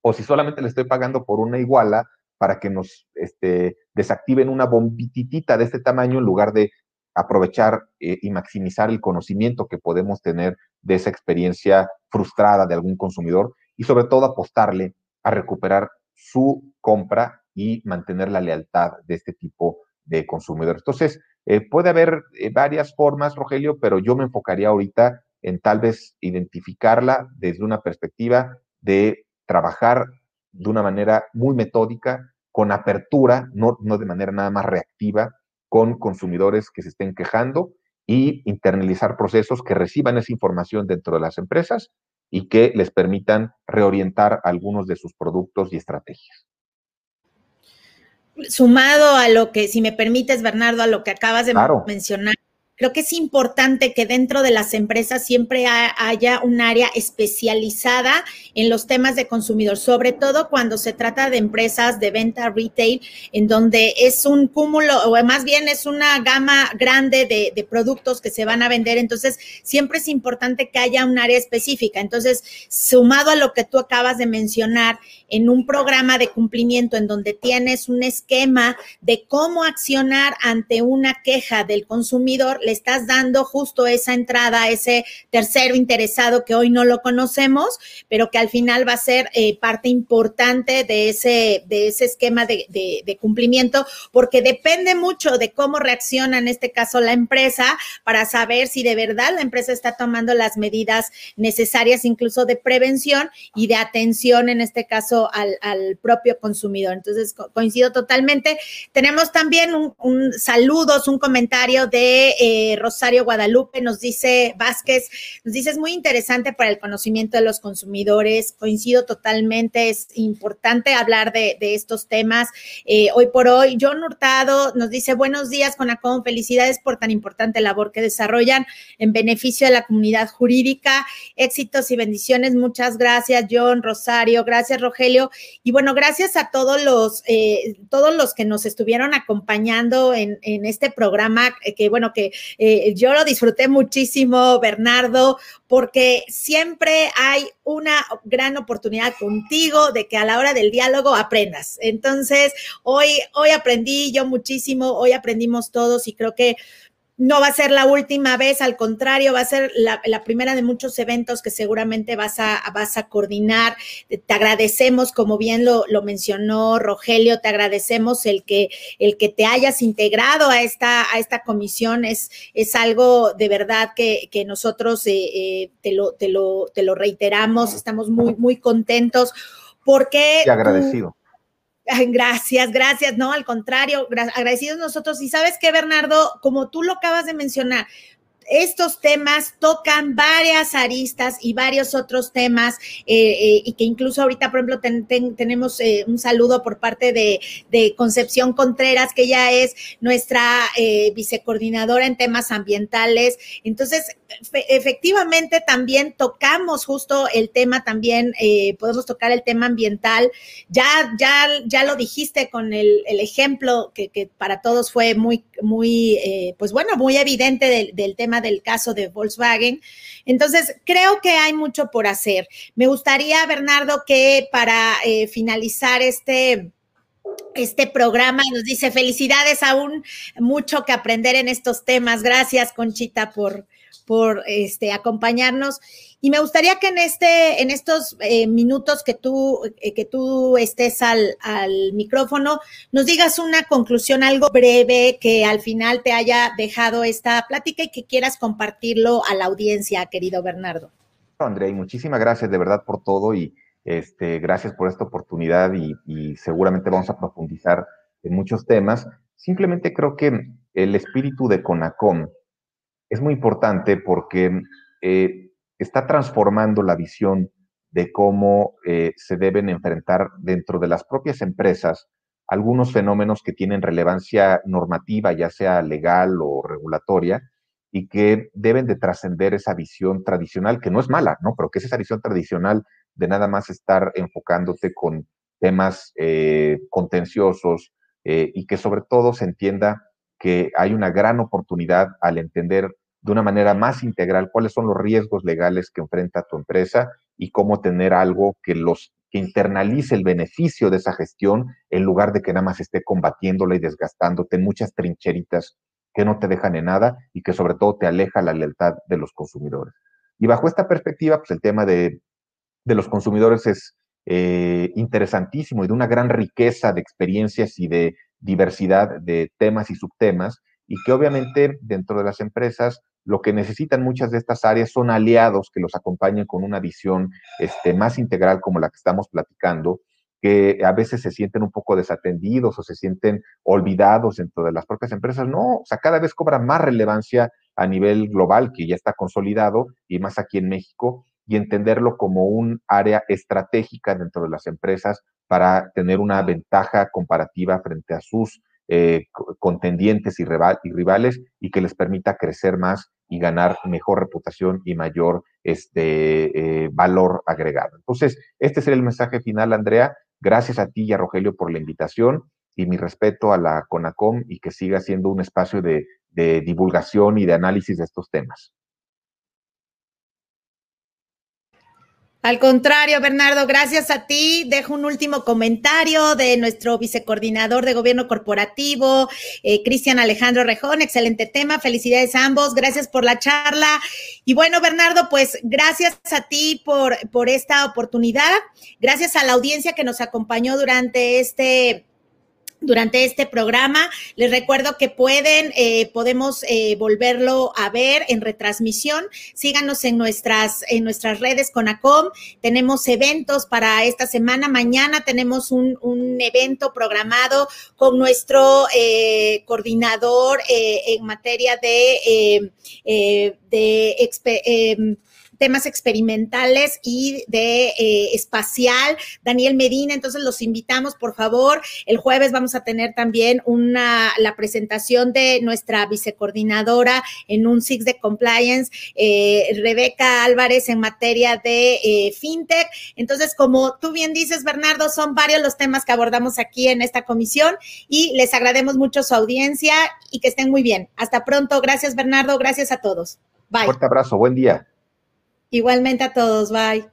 o si solamente le estoy pagando por una iguala para que nos este, desactiven una bombititita de este tamaño en lugar de aprovechar eh, y maximizar el conocimiento que podemos tener de esa experiencia frustrada de algún consumidor y sobre todo apostarle a recuperar su compra y mantener la lealtad de este tipo de consumidores. Entonces, eh, puede haber eh, varias formas, Rogelio, pero yo me enfocaría ahorita en tal vez identificarla desde una perspectiva de trabajar de una manera muy metódica, con apertura, no, no de manera nada más reactiva, con consumidores que se estén quejando y internalizar procesos que reciban esa información dentro de las empresas y que les permitan reorientar algunos de sus productos y estrategias. Sumado a lo que, si me permites, Bernardo, a lo que acabas de mencionar, Creo que es importante que dentro de las empresas siempre haya un área especializada en los temas de consumidor, sobre todo cuando se trata de empresas de venta retail, en donde es un cúmulo, o más bien es una gama grande de, productos que se van a vender. Entonces, siempre es importante que haya un área específica. Entonces, sumado a lo que tú acabas de mencionar, en un programa de cumplimiento en donde tienes un esquema de cómo accionar ante una queja del consumidor, le estás dando justo esa entrada a ese tercero interesado que hoy no lo conocemos, pero que al final va a ser eh, parte importante de ese, de ese esquema de, cumplimiento, porque depende mucho de cómo reacciona en este caso la empresa para saber si de verdad la empresa está tomando las medidas necesarias, incluso de prevención y de atención, en este caso, al, al propio consumidor. Entonces, coincido totalmente. Tenemos también un, un saludos, un comentario de... Eh, Rosario Guadalupe, nos dice Vázquez, nos dice es muy interesante para el conocimiento de los consumidores, coincido totalmente, es importante hablar de, estos temas. Eh, hoy por hoy, John Hurtado nos dice buenos días, Conacom, felicidades por tan importante labor que desarrollan en beneficio de la comunidad jurídica, éxitos y bendiciones, muchas gracias John, Rosario, gracias Rogelio, y bueno, gracias a todos los, eh, todos los que nos estuvieron acompañando en, en este programa, eh, que bueno, que eh, yo lo disfruté muchísimo, Bernardo, porque siempre hay una gran oportunidad contigo de que a la hora del diálogo aprendas. Entonces, hoy, hoy aprendí yo muchísimo, hoy aprendimos todos y creo que no va a ser la última vez, al contrario, va a ser la, primera de muchos eventos que seguramente vas a, vas a coordinar. Te agradecemos, como bien lo, mencionó Rogelio, te agradecemos el que, el que te hayas integrado a esta, a esta comisión. Es, es algo de verdad que, nosotros eh, eh, te, lo, te, lo, te lo reiteramos, estamos muy, muy contentos porque... Agradecido. Gracias, gracias. No, al contrario, agradecidos nosotros. Y sabes qué, Bernardo, como tú lo acabas de mencionar, estos temas tocan varias aristas y varios otros temas eh, eh, y que incluso ahorita, por ejemplo, tenemos eh, un saludo por parte de, Concepción Contreras, que ella es nuestra vicecoordinadora en temas ambientales. Entonces, efectivamente, también tocamos justo el tema, también podemos tocar el tema ambiental. Ya, ya, ya lo dijiste con el, ejemplo que, para todos fue muy, muy, pues bueno, muy evidente del tema del caso de Volkswagen. Entonces, creo que hay mucho por hacer. Me gustaría, Bernardo, que para eh, finalizar este este programa nos dice felicidades aún mucho que aprender en estos temas. Gracias, Conchita, por, por este, acompañarnos. Y me gustaría que en, este, en estos eh, minutos que tú, eh, que tú estés al, al, micrófono, nos digas una conclusión, algo breve que al final te haya dejado esta plática y que quieras compartirlo a la audiencia, querido Bernardo. Andrea, y muchísimas gracias de verdad por todo y, Este, gracias por esta oportunidad y, seguramente vamos a profundizar en muchos temas. Simplemente creo que el espíritu de CONACOM es muy importante porque eh, está transformando la visión de cómo eh, se deben enfrentar dentro de las propias empresas algunos fenómenos que tienen relevancia normativa, ya sea legal o regulatoria, y que deben de trascender esa visión tradicional, que no es mala, ¿no? Pero que es esa visión tradicional de nada más estar enfocándote con temas eh, contenciosos y que sobre todo se entienda que hay una gran oportunidad al entender de una manera más integral cuáles son los riesgos legales que enfrenta tu empresa y cómo tener algo que los que internalice el beneficio de esa gestión en lugar de que nada más esté combatiéndola y desgastándote en muchas trincheritas que no te dejan en nada y que sobre todo te aleja la lealtad de los consumidores. Y bajo esta perspectiva, pues el tema de, los consumidores es eh, interesantísimo y de una gran riqueza de experiencias y de diversidad de temas y subtemas, y que obviamente dentro de las empresas lo que necesitan muchas de estas áreas son aliados que los acompañen con una visión este, más integral como la que estamos platicando, que a veces se sienten un poco desatendidos o se sienten olvidados dentro de las propias empresas. No, o sea, cada vez cobra más relevancia a nivel global, que ya está consolidado, y más aquí en México, y entenderlo como un área estratégica dentro de las empresas para tener una ventaja comparativa frente a sus eh, contendientes y, rivales y que les permita crecer más y ganar mejor reputación y mayor este, eh, valor agregado. Entonces, este sería el mensaje final, Andrea. Gracias a ti y a Rogelio por la invitación y mi respeto a la CONACOM y que siga siendo un espacio de divulgación y de análisis de estos temas. Al contrario, Bernardo, gracias a ti. Dejo un último comentario de nuestro vicecoordinador de gobierno corporativo, eh, Cristian Alejandro Rejón. Excelente tema. Felicidades a ambos. Gracias por la charla. Y bueno, Bernardo, pues gracias a ti por, por esta oportunidad. Gracias a la audiencia que nos acompañó durante este durante este programa. Les recuerdo que pueden, eh, podemos eh, volverlo a ver en retransmisión. Síganos en nuestras, en nuestras redes con ACOM. Tenemos eventos para esta semana. Mañana tenemos un, evento programado con nuestro eh, coordinador en materia de, de temas experimentales y de eh, espacial, Daniel Medina. Entonces los invitamos, por favor. El jueves vamos a tener también una, la presentación de nuestra vicecoordinadora en un SIX de Compliance, eh, Rebeca Álvarez, en materia de eh, FinTech. Entonces, como tú bien dices, Bernardo, son varios los temas que abordamos aquí en esta comisión y les agradecemos mucho su audiencia y que estén muy bien. Hasta pronto. Gracias, Bernardo. Gracias a todos. Bye. Fuerte abrazo. Buen día. Igualmente a todos, bye.